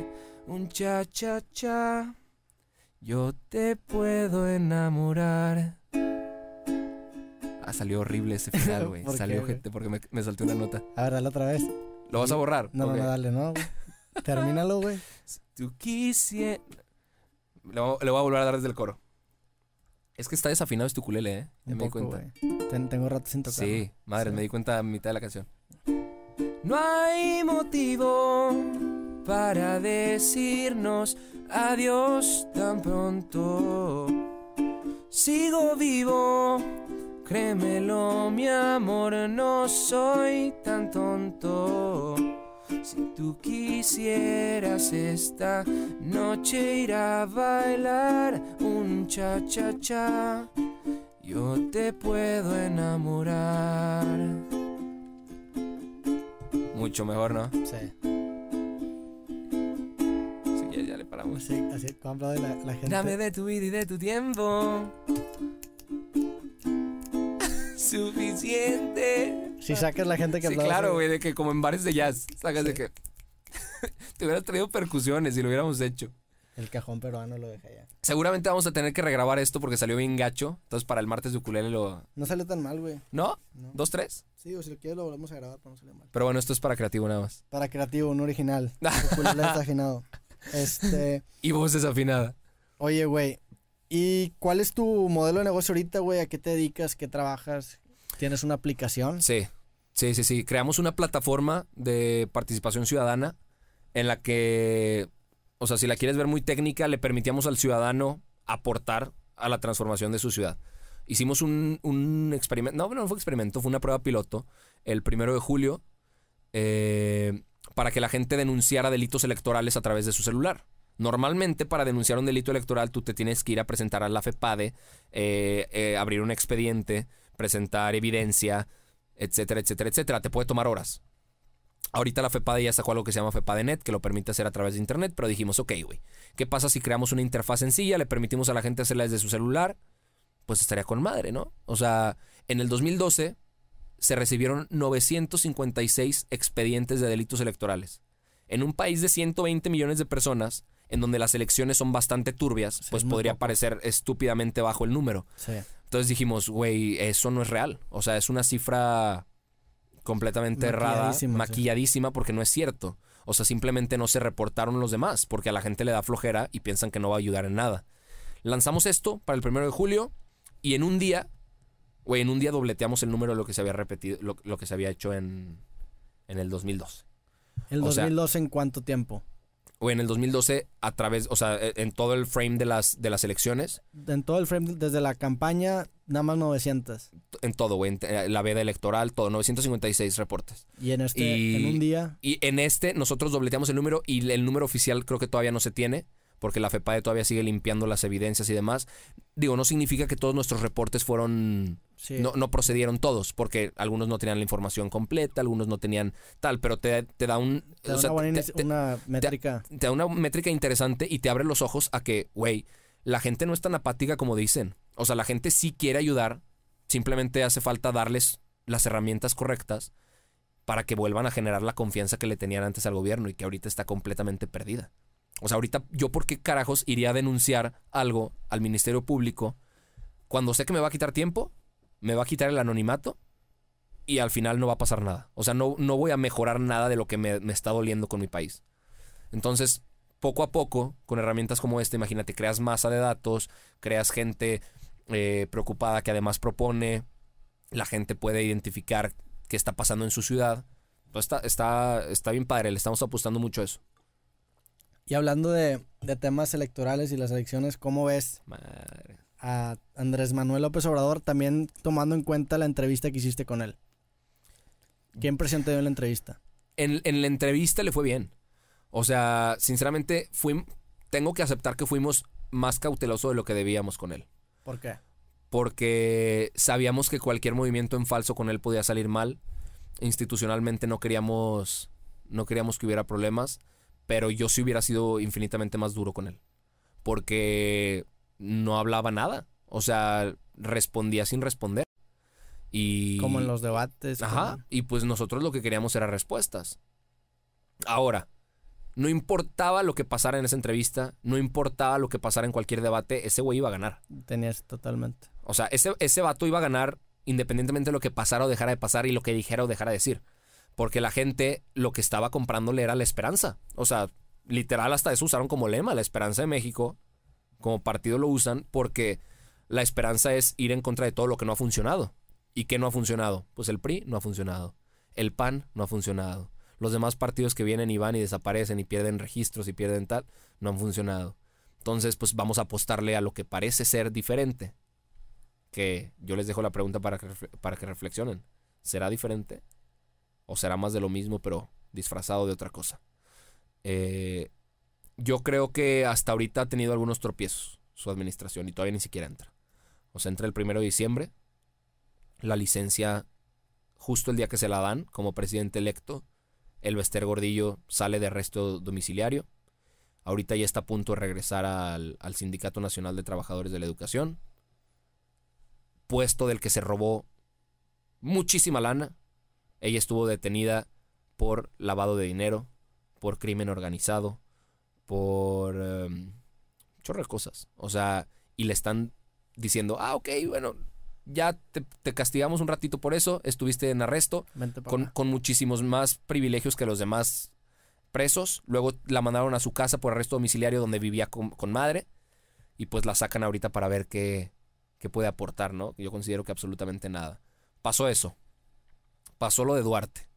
S1: un cha cha cha, yo te puedo enamorar. Ah, salió horrible ese final, güey.
S2: ¿Por qué,
S1: Salió gente porque me, me salté una nota.
S2: A ver, dale otra vez.
S1: ¿Lo vas a borrar?
S2: No,
S1: Ok.
S2: no, no, dale, no. Termínalo, güey.
S1: Tú quisieras. Le voy, a volver a dar desde el coro. Es que está desafinado este ukulele, ¿eh? Ya
S2: Un
S1: me di cuenta.
S2: Ten- tengo rato sin tocar.
S1: Sí, madre,
S2: Sí.
S1: me di cuenta a mitad de la canción. No hay motivo para decirnos adiós tan pronto. Sigo vivo, créemelo, mi amor, no soy tan tonto. Si tú quisieras esta noche ir a bailar un cha cha cha, yo te puedo enamorar. Mucho mejor, ¿no?
S2: Sí.
S1: Ya le paramos.
S2: Así, así, como aplaude la, la gente.
S1: Dame de tu vida y de tu tiempo. Suficiente.
S2: Si sacas la gente que
S1: Sí, claro, güey, de que como en bares de jazz, sacas de que te hubieras traído percusiones y lo hubiéramos hecho.
S2: El cajón peruano lo deja ya.
S1: Seguramente vamos a tener que regrabar esto porque salió bien gacho. Entonces para el martes de ukulele lo...
S2: No sale tan mal, güey.
S1: ¿No?
S2: No.
S1: ¿Dos, tres?
S2: Sí, o si lo quieres lo volvemos a grabar, pero no sale mal.
S1: Pero bueno, esto es para creativo nada más.
S2: Para creativo, un original. Ukulele desafinado. Este,
S1: Y voz desafinada.
S2: oye, güey. ¿Y cuál es tu modelo de negocio ahorita, güey? ¿A qué te dedicas? ¿Qué trabajas? ¿Tienes una aplicación?
S1: Sí, sí, sí, sí. Creamos una plataforma de participación ciudadana en la que, o sea, si la quieres ver muy técnica, le permitíamos al ciudadano aportar a la transformación de su ciudad. Hicimos un, un experimento, no, no fue experimento, fue una prueba piloto el primero de julio eh, para que la gente denunciara delitos electorales a través de su celular. Normalmente para denunciar un delito electoral tú te tienes que ir a presentar a la FEPADE, eh, eh, abrir un expediente, presentar evidencia, etcétera, etcétera, etcétera. Te puede tomar horas. Ahorita la FEPADE ya sacó algo que se llama FEPADENet, que lo permite hacer a través de internet, pero dijimos, ok, güey, ¿qué pasa si creamos una interfaz sencilla, le permitimos a la gente hacerla desde su celular? Pues estaría con madre, ¿no? O sea, en el 2012 se recibieron 956 expedientes de delitos electorales. En un país de 120 millones de personas, en donde las elecciones son bastante turbias,
S2: Sí,
S1: pues podría
S2: poco.
S1: parecer estúpidamente bajo el número.
S2: Sí.
S1: Entonces dijimos, güey, eso no es real. O sea, es una cifra completamente errada,
S2: Maquilladísima, sí.
S1: maquilladísima, porque no es cierto. O sea, simplemente no se reportaron los demás, porque a la gente le da flojera y piensan que no va a ayudar en nada. Lanzamos esto para el primero de julio y en un día, güey, en un día dobleteamos el número de lo que se había repetido, lo, lo que se había hecho en, en el 2012.
S2: ¿El
S1: O sea-
S2: 2012 en cuánto tiempo?
S1: O en el 2012, a través, o sea, e, en todo el frame de las, de las elecciones,
S2: En todo el frame, desde la campaña, nada más 900.
S1: en todo, güey, en eh, la veda electoral, todo, 956 reportes.
S2: Y en este,
S1: Y-
S2: en un día,
S1: Y en este nosotros dobleteamos el número y el número oficial creo que todavía no se tiene porque la FEPADE todavía sigue limpiando las evidencias y demás. Digo, no significa que todos nuestros reportes fueron...
S2: sí.
S1: No, no procedieron todos porque algunos no tenían la información completa, algunos no tenían tal, pero te, te da un...
S2: Te da
S1: o sea,
S2: una, buena
S1: te-
S2: inici-
S1: te-
S2: una métrica.
S1: te da una métrica interesante y te abre los ojos a que, güey, la gente no es tan apática como dicen. O sea, la gente sí quiere ayudar, simplemente hace falta darles las herramientas correctas para que vuelvan a generar la confianza que le tenían antes al gobierno y que ahorita está completamente perdida. O sea, ahorita yo por qué carajos iría a denunciar algo al Ministerio Público cuando sé que me va a quitar tiempo, me va a quitar el anonimato y al final no va a pasar nada. O sea, no, no voy a mejorar nada de lo que me, me está doliendo con mi país. Entonces, poco a poco, con herramientas como esta, imagínate, creas masa de datos, creas gente eh, preocupada que además propone, la gente puede identificar qué está pasando en su ciudad. Pues está, está, está bien padre, le estamos apostando mucho a eso.
S2: Y hablando de, de temas electorales y las elecciones, ¿cómo ves
S1: Madre.
S2: a Andrés Manuel López Obrador también tomando en cuenta la entrevista que hiciste con él? ¿Qué impresión te dio en la entrevista?
S1: En, en la entrevista le fue bien. O sea, sinceramente, fui, tengo que aceptar que fuimos más cautelosos de lo que debíamos con él.
S2: ¿Por qué?
S1: porque sabíamos que cualquier movimiento en falso con él podía salir mal. Institucionalmente no queríamos no queríamos que hubiera problemas, pero yo sí hubiera sido infinitamente más duro con él, porque no hablaba nada, o sea, respondía sin responder. Y
S2: Como en los debates.
S1: Ajá,
S2: como-
S1: y pues nosotros lo que queríamos era respuestas. Ahora, no importaba lo que pasara en esa entrevista, no importaba lo que pasara en cualquier debate, ese güey iba a ganar.
S2: Tenías totalmente.
S1: O sea, ese, ese vato iba a ganar independientemente de lo que pasara o dejara de pasar y lo que dijera o dejara de decir. Porque la gente lo que estaba comprándole era la esperanza. O sea, literal hasta eso usaron como lema, la esperanza de México. Como partido lo usan porque la esperanza es ir en contra de todo lo que no ha funcionado. ¿Y qué no ha funcionado? Pues el PRI no ha funcionado. El PAN no ha funcionado. Los demás partidos que vienen y van y desaparecen y pierden registros y pierden tal, no han funcionado. Entonces, pues vamos a apostarle a lo que parece ser diferente que yo les dejo la pregunta para que, para que reflexionen. ¿Será diferente? ¿O será más de lo mismo, pero disfrazado de otra cosa? Eh, yo creo que hasta ahorita ha tenido algunos tropiezos su administración y todavía ni siquiera entra. O sea, entra el primero de diciembre, la licencia justo el día que se la dan como presidente electo, el Bester Gordillo sale de arresto domiciliario. Ahorita ya está a punto de regresar al Sindicato Nacional de Trabajadores de la Educación puesto del que se robó muchísima lana. Ella estuvo detenida por lavado de dinero, por crimen organizado, por um, chorro de cosas. O sea, y le están diciendo, ah, ok, bueno, ya te, te castigamos un ratito por eso, estuviste en arresto, con, muchísimos más privilegios que los demás presos. Luego la mandaron a su casa por arresto domiciliario donde vivía con, con madre. Y pues la sacan ahorita para ver qué, qué puede aportar, ¿no? Yo considero que absolutamente nada. Pasó eso. Pasó lo de Duarte.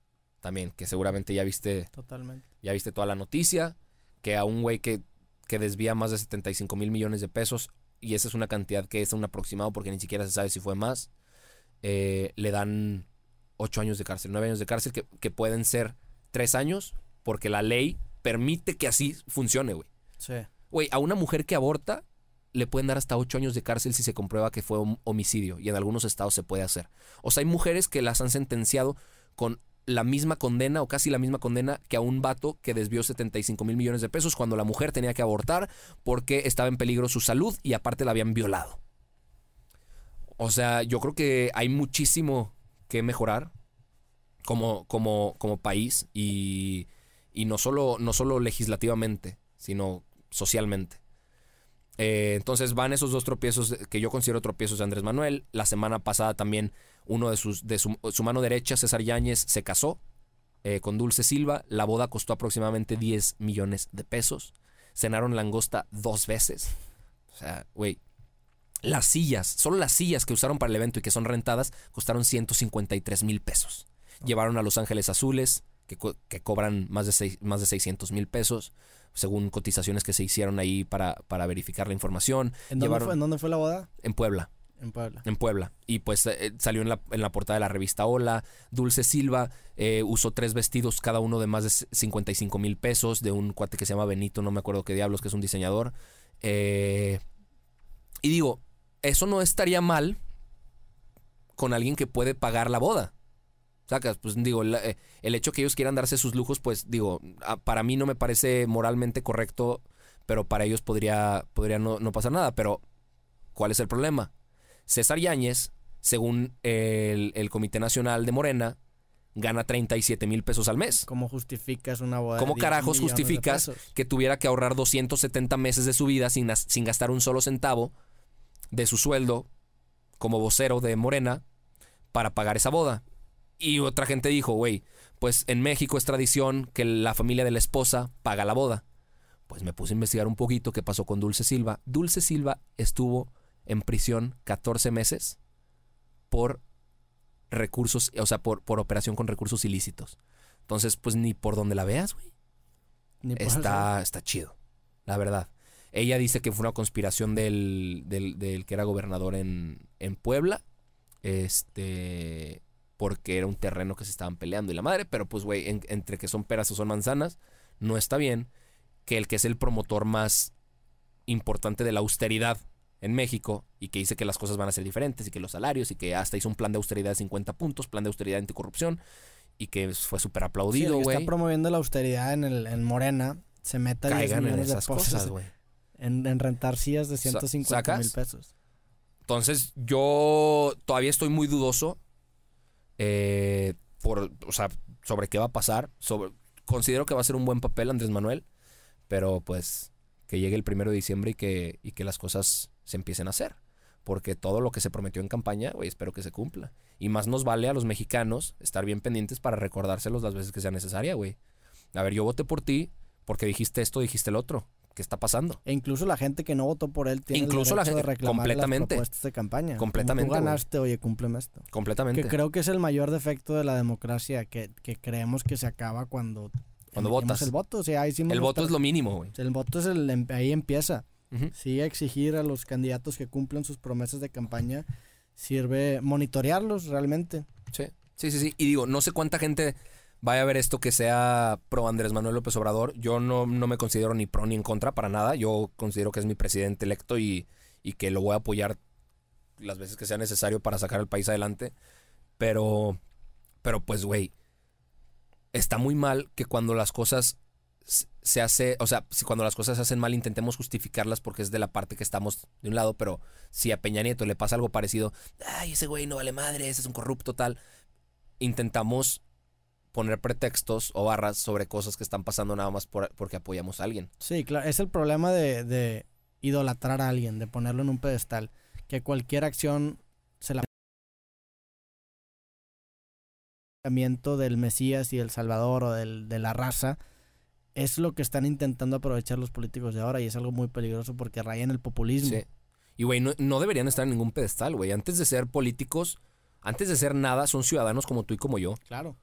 S1: También, que seguramente ya viste,
S2: Totalmente.
S1: ya viste toda la noticia. Que a un güey que, que desvía más de 75 mil millones de pesos. Y esa es una cantidad que es un aproximado porque ni siquiera se sabe si fue más. eh, le dan 8 años de cárcel, 9 años de cárcel, que, que pueden ser 3 años, porque la ley permite que así funcione, güey.
S2: Sí.
S1: Güey, a una mujer que aborta le pueden dar hasta 8 años de cárcel si se comprueba que fue un homicidio, y en algunos estados se puede hacer. O sea, hay mujeres que las han sentenciado con la misma condena o casi la misma condena que a un vato que desvió 75 mil millones de pesos cuando la mujer tenía que abortar porque estaba en peligro su salud y aparte la habían violado. O sea, yo creo que hay muchísimo que mejorar como, como, como país y, y no, solo, no solo legislativamente, sino socialmente. Eh, entonces van esos dos tropiezos que yo considero tropiezos de Andrés Manuel. La semana pasada también uno de sus de su, mano derecha, César Yáñez, se casó eh, con Dulce Silva. La boda costó aproximadamente 10 millones de pesos. Cenaron langosta dos veces. O sea, güey. Las sillas, solo las sillas que usaron para el evento y que son rentadas, costaron 153 mil pesos. Llevaron a Los Ángeles Azules, que, que cobran más de, seis- más de 600 mil pesos, según cotizaciones que se hicieron ahí para, para verificar la información.
S2: ¿En dónde,
S1: Llevaron-
S2: fue, ¿En dónde fue la boda?
S1: En Puebla,
S2: En Puebla.
S1: en Puebla. Y pues eh, salió en la, en la portada de la revista Hola. Dulce Silva eh, usó tres vestidos, cada uno de más de 55 mil pesos, de un cuate que se llama Benito, no me acuerdo qué diablos, que es un diseñador. Eh, y digo, eso no estaría mal con alguien que puede pagar la boda. Sacas, pues digo, la- eh, el hecho que ellos quieran darse sus lujos, pues digo, a- para mí no me parece moralmente correcto, pero para ellos podría, podría no, no pasar nada. Pero, ¿cuál es el problema? César Yáñez, según el, el Comité Nacional de Morena, gana 37 mil pesos al mes.
S2: ¿Cómo justificas una boda? de
S1: ¿Cómo
S2: 10
S1: carajos justificas que tuviera que ahorrar 270 meses de su vida sin, sin gastar un solo centavo de su sueldo como vocero de Morena para pagar esa boda? Y otra gente dijo, güey, pues en México es tradición que la familia de la esposa paga la boda. Pues me puse a investigar un poquito qué pasó con Dulce Silva. Dulce Silva estuvo en prisión 14 meses por recursos, o sea, por, por operación con recursos ilícitos. Entonces, pues ni por donde la veas, güey.
S2: Ni por
S1: Está, está chido, la verdad. Ella dice que fue una conspiración del, del, del que era gobernador en, en Puebla. Este. Porque era un terreno que se estaban peleando y la madre. Pero pues, güey, en- entre que son peras o son manzanas, no está bien que el que es el promotor más importante de la austeridad en México y que dice que las cosas van a ser diferentes y que los salarios y que hasta hizo un plan de austeridad de 50 puntos, plan de austeridad anticorrupción y que fue súper
S2: Sí,
S1: aplaudido, güey.
S2: está promoviendo la austeridad en, el, en Morena se meta 10
S1: Caigan en
S2: de
S1: esas cosas, güey.
S2: en, en rentar sillas de 150 mil pesos.
S1: Entonces, yo todavía estoy muy dudoso eh, por, o sea, sobre qué va a pasar. Sobre, considero que va a ser un buen papel Andrés Manuel, pero pues que llegue el primero de diciembre y que, y que las cosas se empiecen a hacer. Porque todo lo que se prometió en campaña, güey, espero que se cumpla. Y más nos vale a los mexicanos estar bien pendientes para recordárselos las veces que sea necesaria, güey. A ver, yo voté por ti porque dijiste esto, dijiste el otro. ¿Qué está pasando?
S2: E incluso la gente que no votó por él tiene
S1: Incluso
S2: el
S1: la
S2: derecho de reclamar
S1: completamente.
S2: las propuestas de campaña.
S1: Completamente,
S2: Como tú ganaste, oye, cúmpleme esto.
S1: Completamente.
S2: Que creo que es el mayor defecto de la democracia, que, que creemos que se acaba cuando,
S1: Cuando votas.
S2: el voto. O sea, ahí
S1: el voto es lo mínimo, güey.
S2: El voto es el, em- ahí empieza.
S1: Ujú.
S2: Sí, exigir a los candidatos que cumplen sus promesas de campaña sirve monitorearlos realmente.
S1: Sí, sí, sí, sí. Y digo, no sé cuánta gente vaya a ver esto que sea pro Andrés Manuel López Obrador. Yo no, no me considero ni pro ni en contra para nada. Yo considero que es mi presidente electo y, y que lo voy a apoyar las veces que sea necesario para sacar al país adelante. Pero, pero pues, güey, está muy mal que cuando las cosas se hace, o sea, si cuando las cosas se hacen mal intentemos justificarlas porque es de la parte que estamos de un lado, pero si a Peña Nieto le pasa algo parecido, ay, ese güey no vale madre, ese es un corrupto tal, intentamos poner pretextos o barras sobre cosas que están pasando nada más por- porque apoyamos a alguien.
S2: Sí, claro, es el problema de, de idolatrar a alguien, de ponerlo en un pedestal, que cualquier acción se la del Mesías y el Salvador o del, de la raza es lo que están intentando aprovechar los políticos de ahora y es algo muy peligroso porque raya en el populismo.
S1: Sí. Y, güey, no, no deberían estar en ningún pedestal, güey. Antes de ser políticos, antes de ser nada, son ciudadanos como tú y como yo.
S2: Claro.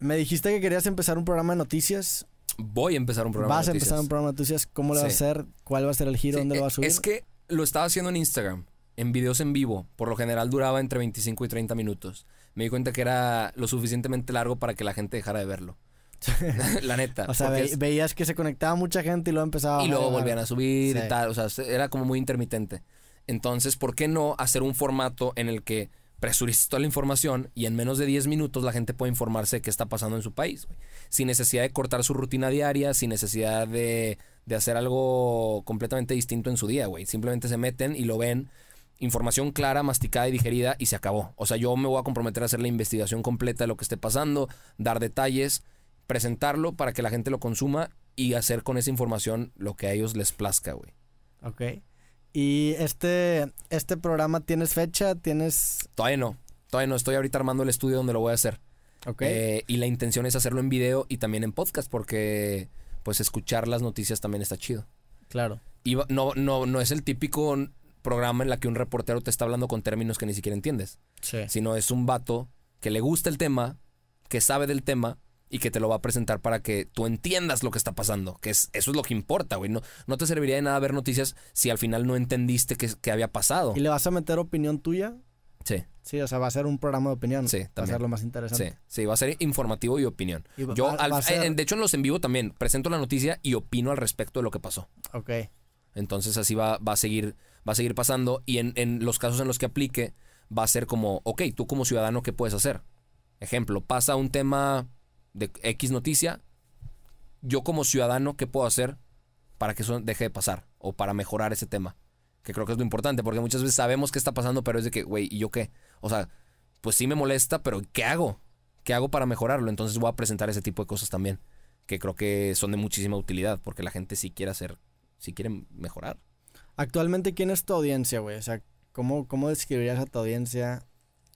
S2: Me dijiste que querías empezar un programa de noticias.
S1: Voy a empezar un programa
S2: Vas
S1: de
S2: a empezar
S1: noticias.
S2: un programa de noticias. ¿Cómo lo vas a hacer? ¿Cuál va a ser el giro?
S1: Sí,
S2: ¿Dónde lo
S1: eh,
S2: vas a subir?
S1: Es que lo estaba haciendo en Instagram, en videos en vivo. Por lo general duraba entre 25 y 30 minutos. Me di cuenta que era lo suficientemente largo para que la gente dejara de verlo. la neta.
S2: o sea,
S1: porque
S2: ve-
S1: es-
S2: veías que se conectaba mucha gente y luego empezaba
S1: y luego volvían a subir
S2: Sí.
S1: y tal. O sea, se- era como muy intermitente. Entonces, ¿por qué no hacer un formato en el que presurices toda la información y en menos de 10 minutos la gente puede informarse de qué está pasando en su país? Sin necesidad de cortar su rutina diaria, sin necesidad de, de hacer algo completamente distinto en su día, güey. Simplemente se meten y lo ven. Información clara, masticada y digerida y se acabó. O sea, yo me voy a comprometer a hacer la investigación completa de lo que esté pasando, dar detalles, presentarlo para que la gente lo consuma y hacer con esa información lo que a ellos les plazca, güey.
S2: Ok. Y este, este programa, ¿tienes fecha? ¿Tienes...?
S1: Todavía no. Todavía no. Estoy ahorita armando el estudio donde lo voy a hacer.
S2: Ok.
S1: Eh, y la intención es hacerlo en video y también en podcast porque pues escuchar las noticias también está chido.
S2: claro.
S1: Y no, no, no es el típico programa en la que un reportero te está hablando con términos que ni siquiera entiendes.
S2: Sí.
S1: Sino es un vato que le gusta el tema, que sabe del tema y que te lo va a presentar para que tú entiendas lo que está pasando. Que es, eso es lo que importa, güey. No, no te serviría de nada ver noticias si al final no entendiste qué, qué había pasado.
S2: ¿Y le vas a meter opinión tuya?
S1: Sí,
S2: Sí, o sea, va a ser un programa de opinión.
S1: Sí,
S2: Va a
S1: también.
S2: ser lo más
S1: sí,
S2: interesante.
S1: sí. Va a ser informativo y opinión.
S2: Y va-
S1: Yo,
S2: va-
S1: al-
S2: va a ser-
S1: eh, de hecho, en los en vivo también presento la noticia y opino al respecto de lo que pasó.
S2: Ok.
S1: Entonces así va, va a seguir, va a seguir pasando. Y en, en los casos en los que aplique, va a ser como, ok, tú como ciudadano, ¿qué puedes hacer? Ejemplo, pasa un tema de X noticia. Yo como ciudadano, ¿qué puedo hacer para que eso deje de pasar? O para mejorar ese tema. Que creo que es lo importante, porque muchas veces sabemos qué está pasando, pero es de que, güey, ¿y yo qué? O sea, pues sí me molesta, pero ¿qué hago? ¿Qué hago para mejorarlo? Entonces voy a presentar ese tipo de cosas también, que creo que son de muchísima utilidad, porque la gente sí quiere hacer, sí quiere mejorar.
S2: Actualmente, ¿quién es tu audiencia, güey? O sea, ¿cómo, ¿cómo describirías a tu audiencia?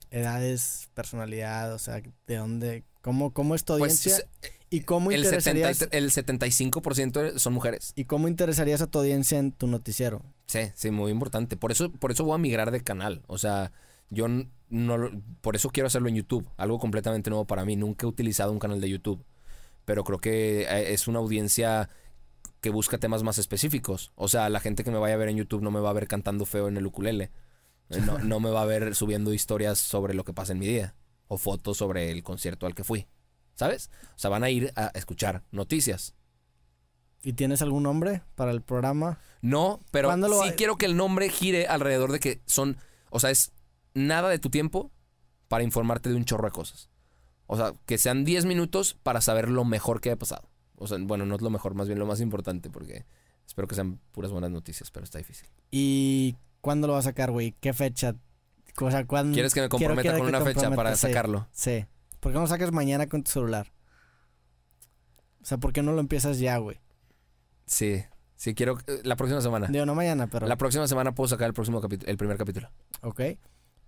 S2: Edades, personalidad, o sea, ¿de dónde? ¿Cómo, cómo es tu
S1: Pues
S2: audiencia? ¿Y cómo
S1: el, 70
S2: interesarías,
S1: el 75% son mujeres.
S2: ¿Y cómo interesarías a tu audiencia en tu noticiero?
S1: Sí, sí, muy importante. Por eso, por eso voy a migrar de canal. O sea, yo no, por eso quiero hacerlo en YouTube, algo completamente nuevo para mí. Nunca he utilizado un canal de YouTube, pero creo que eh, es una audiencia que busca temas más específicos. O sea, la gente que me vaya a ver en YouTube no me va a ver cantando feo en el ukulele. Eh, No, no me va a ver subiendo historias sobre lo que pasa en mi día o fotos sobre el concierto al que fui. ¿Sabes? O sea, van a ir a escuchar noticias.
S2: ¿Y tienes algún nombre para el programa?
S1: No, pero
S2: ¿Cuándo lo
S1: sí quiero que el nombre gire alrededor de que son, o sea, es nada de tu tiempo para informarte de un chorro de cosas. O sea, que sean 10 minutos para saber lo mejor que ha pasado. O sea, bueno, no es lo mejor, más bien lo más importante, porque espero que sean puras buenas noticias, pero está difícil.
S2: ¿Y cuándo lo vas a sacar, güey? ¿Qué fecha? O sea, ¿cuándo?
S1: ¿Quieres que me
S2: quiero-
S1: comprometa
S2: quiero
S1: con una fecha para
S2: sí.
S1: sacarlo?
S2: Sí. ¿Por qué no sacas mañana con tu celular? O sea, ¿por qué no lo empiezas ya, güey?
S1: Sí, sí, quiero. eh, La próxima semana.
S2: Digo, no mañana, pero...
S1: La próxima semana puedo sacar el próximo capítulo, el primer capítulo.
S2: Ok.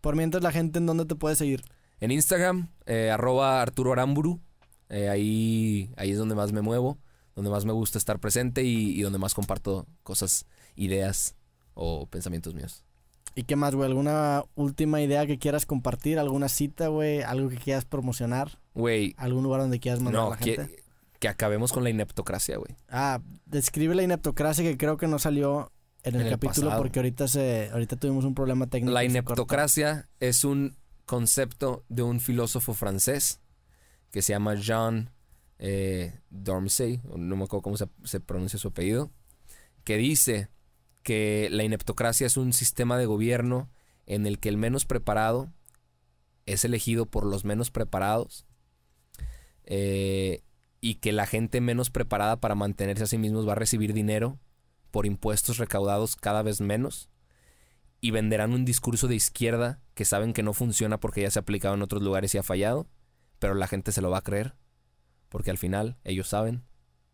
S2: Por mientras, la gente, ¿en dónde te puede seguir?
S1: En Instagram, eh, arroba Arturo Aramburu. Eh, ahí, ahí es donde más me muevo, donde más me gusta estar presente y, y donde más comparto cosas, ideas o pensamientos míos.
S2: ¿Y qué más, güey? ¿Alguna última idea que quieras compartir? ¿Alguna cita, güey? ¿Algo que quieras promocionar?
S1: Güey,
S2: ¿Algún lugar donde quieras mandar a la gente?
S1: que, que acabemos con la ineptocracia, güey.
S2: Ah, describe la ineptocracia que creo que no salió en el,
S1: En el
S2: capítulo
S1: pasado.
S2: porque ahorita se ahorita tuvimos un problema técnico.
S1: La ineptocracia es un concepto de un filósofo francés que se llama Jean eh, Dormsey, no me acuerdo cómo se, se pronuncia su apellido, que dice que la ineptocracia es un sistema de gobierno en el que el menos preparado es elegido por los menos preparados eh, y que la gente menos preparada para mantenerse a sí mismos va a recibir dinero por impuestos recaudados cada vez menos y venderán un discurso de izquierda que saben que no funciona porque ya se ha aplicado en otros lugares y ha fallado, pero la gente se lo va a creer porque al final ellos saben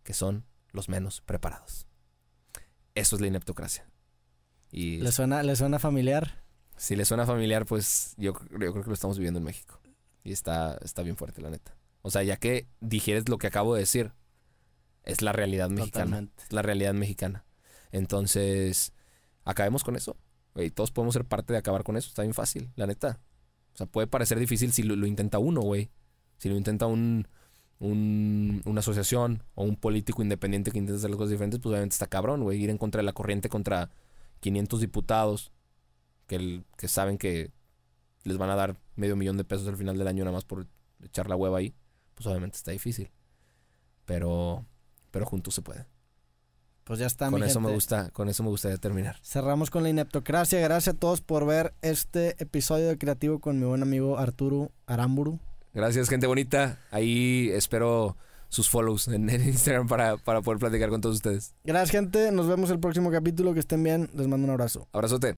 S1: que son los menos preparados. Eso es la ineptocracia. Y
S2: ¿Le suena, ¿Le suena familiar?
S1: si le suena familiar, pues yo, yo creo que lo estamos viviendo en México. Y está, está bien fuerte, la neta. O sea, ya que digieres lo que acabo de decir, es la realidad mexicana.
S2: Totalmente.
S1: Es la realidad mexicana. Entonces, acabemos con eso. Güey, todos podemos ser parte de acabar con eso. Está bien fácil, la neta. O sea, puede parecer difícil si lo, lo intenta uno, güey. Si lo intenta un, un- una asociación o un político independiente que intenta hacer las cosas diferentes, pues obviamente está cabrón, güey. Ir en contra de la corriente contra 500 diputados que, el- que saben que les van a dar medio millón de pesos al final del año nada más por echar la hueva ahí, pues obviamente está difícil. Pero, pero juntos se puede.
S2: Pues ya está,
S1: con
S2: mi
S1: eso me gusta, con eso me gustaría terminar.
S2: Cerramos con la ineptocracia. Gracias a todos por ver este episodio de Creativo con mi buen amigo Arturo Aramburu.
S1: Gracias, gente bonita. Ahí espero sus follows en, en Instagram para, para poder platicar con todos ustedes.
S2: Gracias, gente. Nos vemos el próximo capítulo. Que estén bien. Les mando un abrazo.
S1: Abrazote.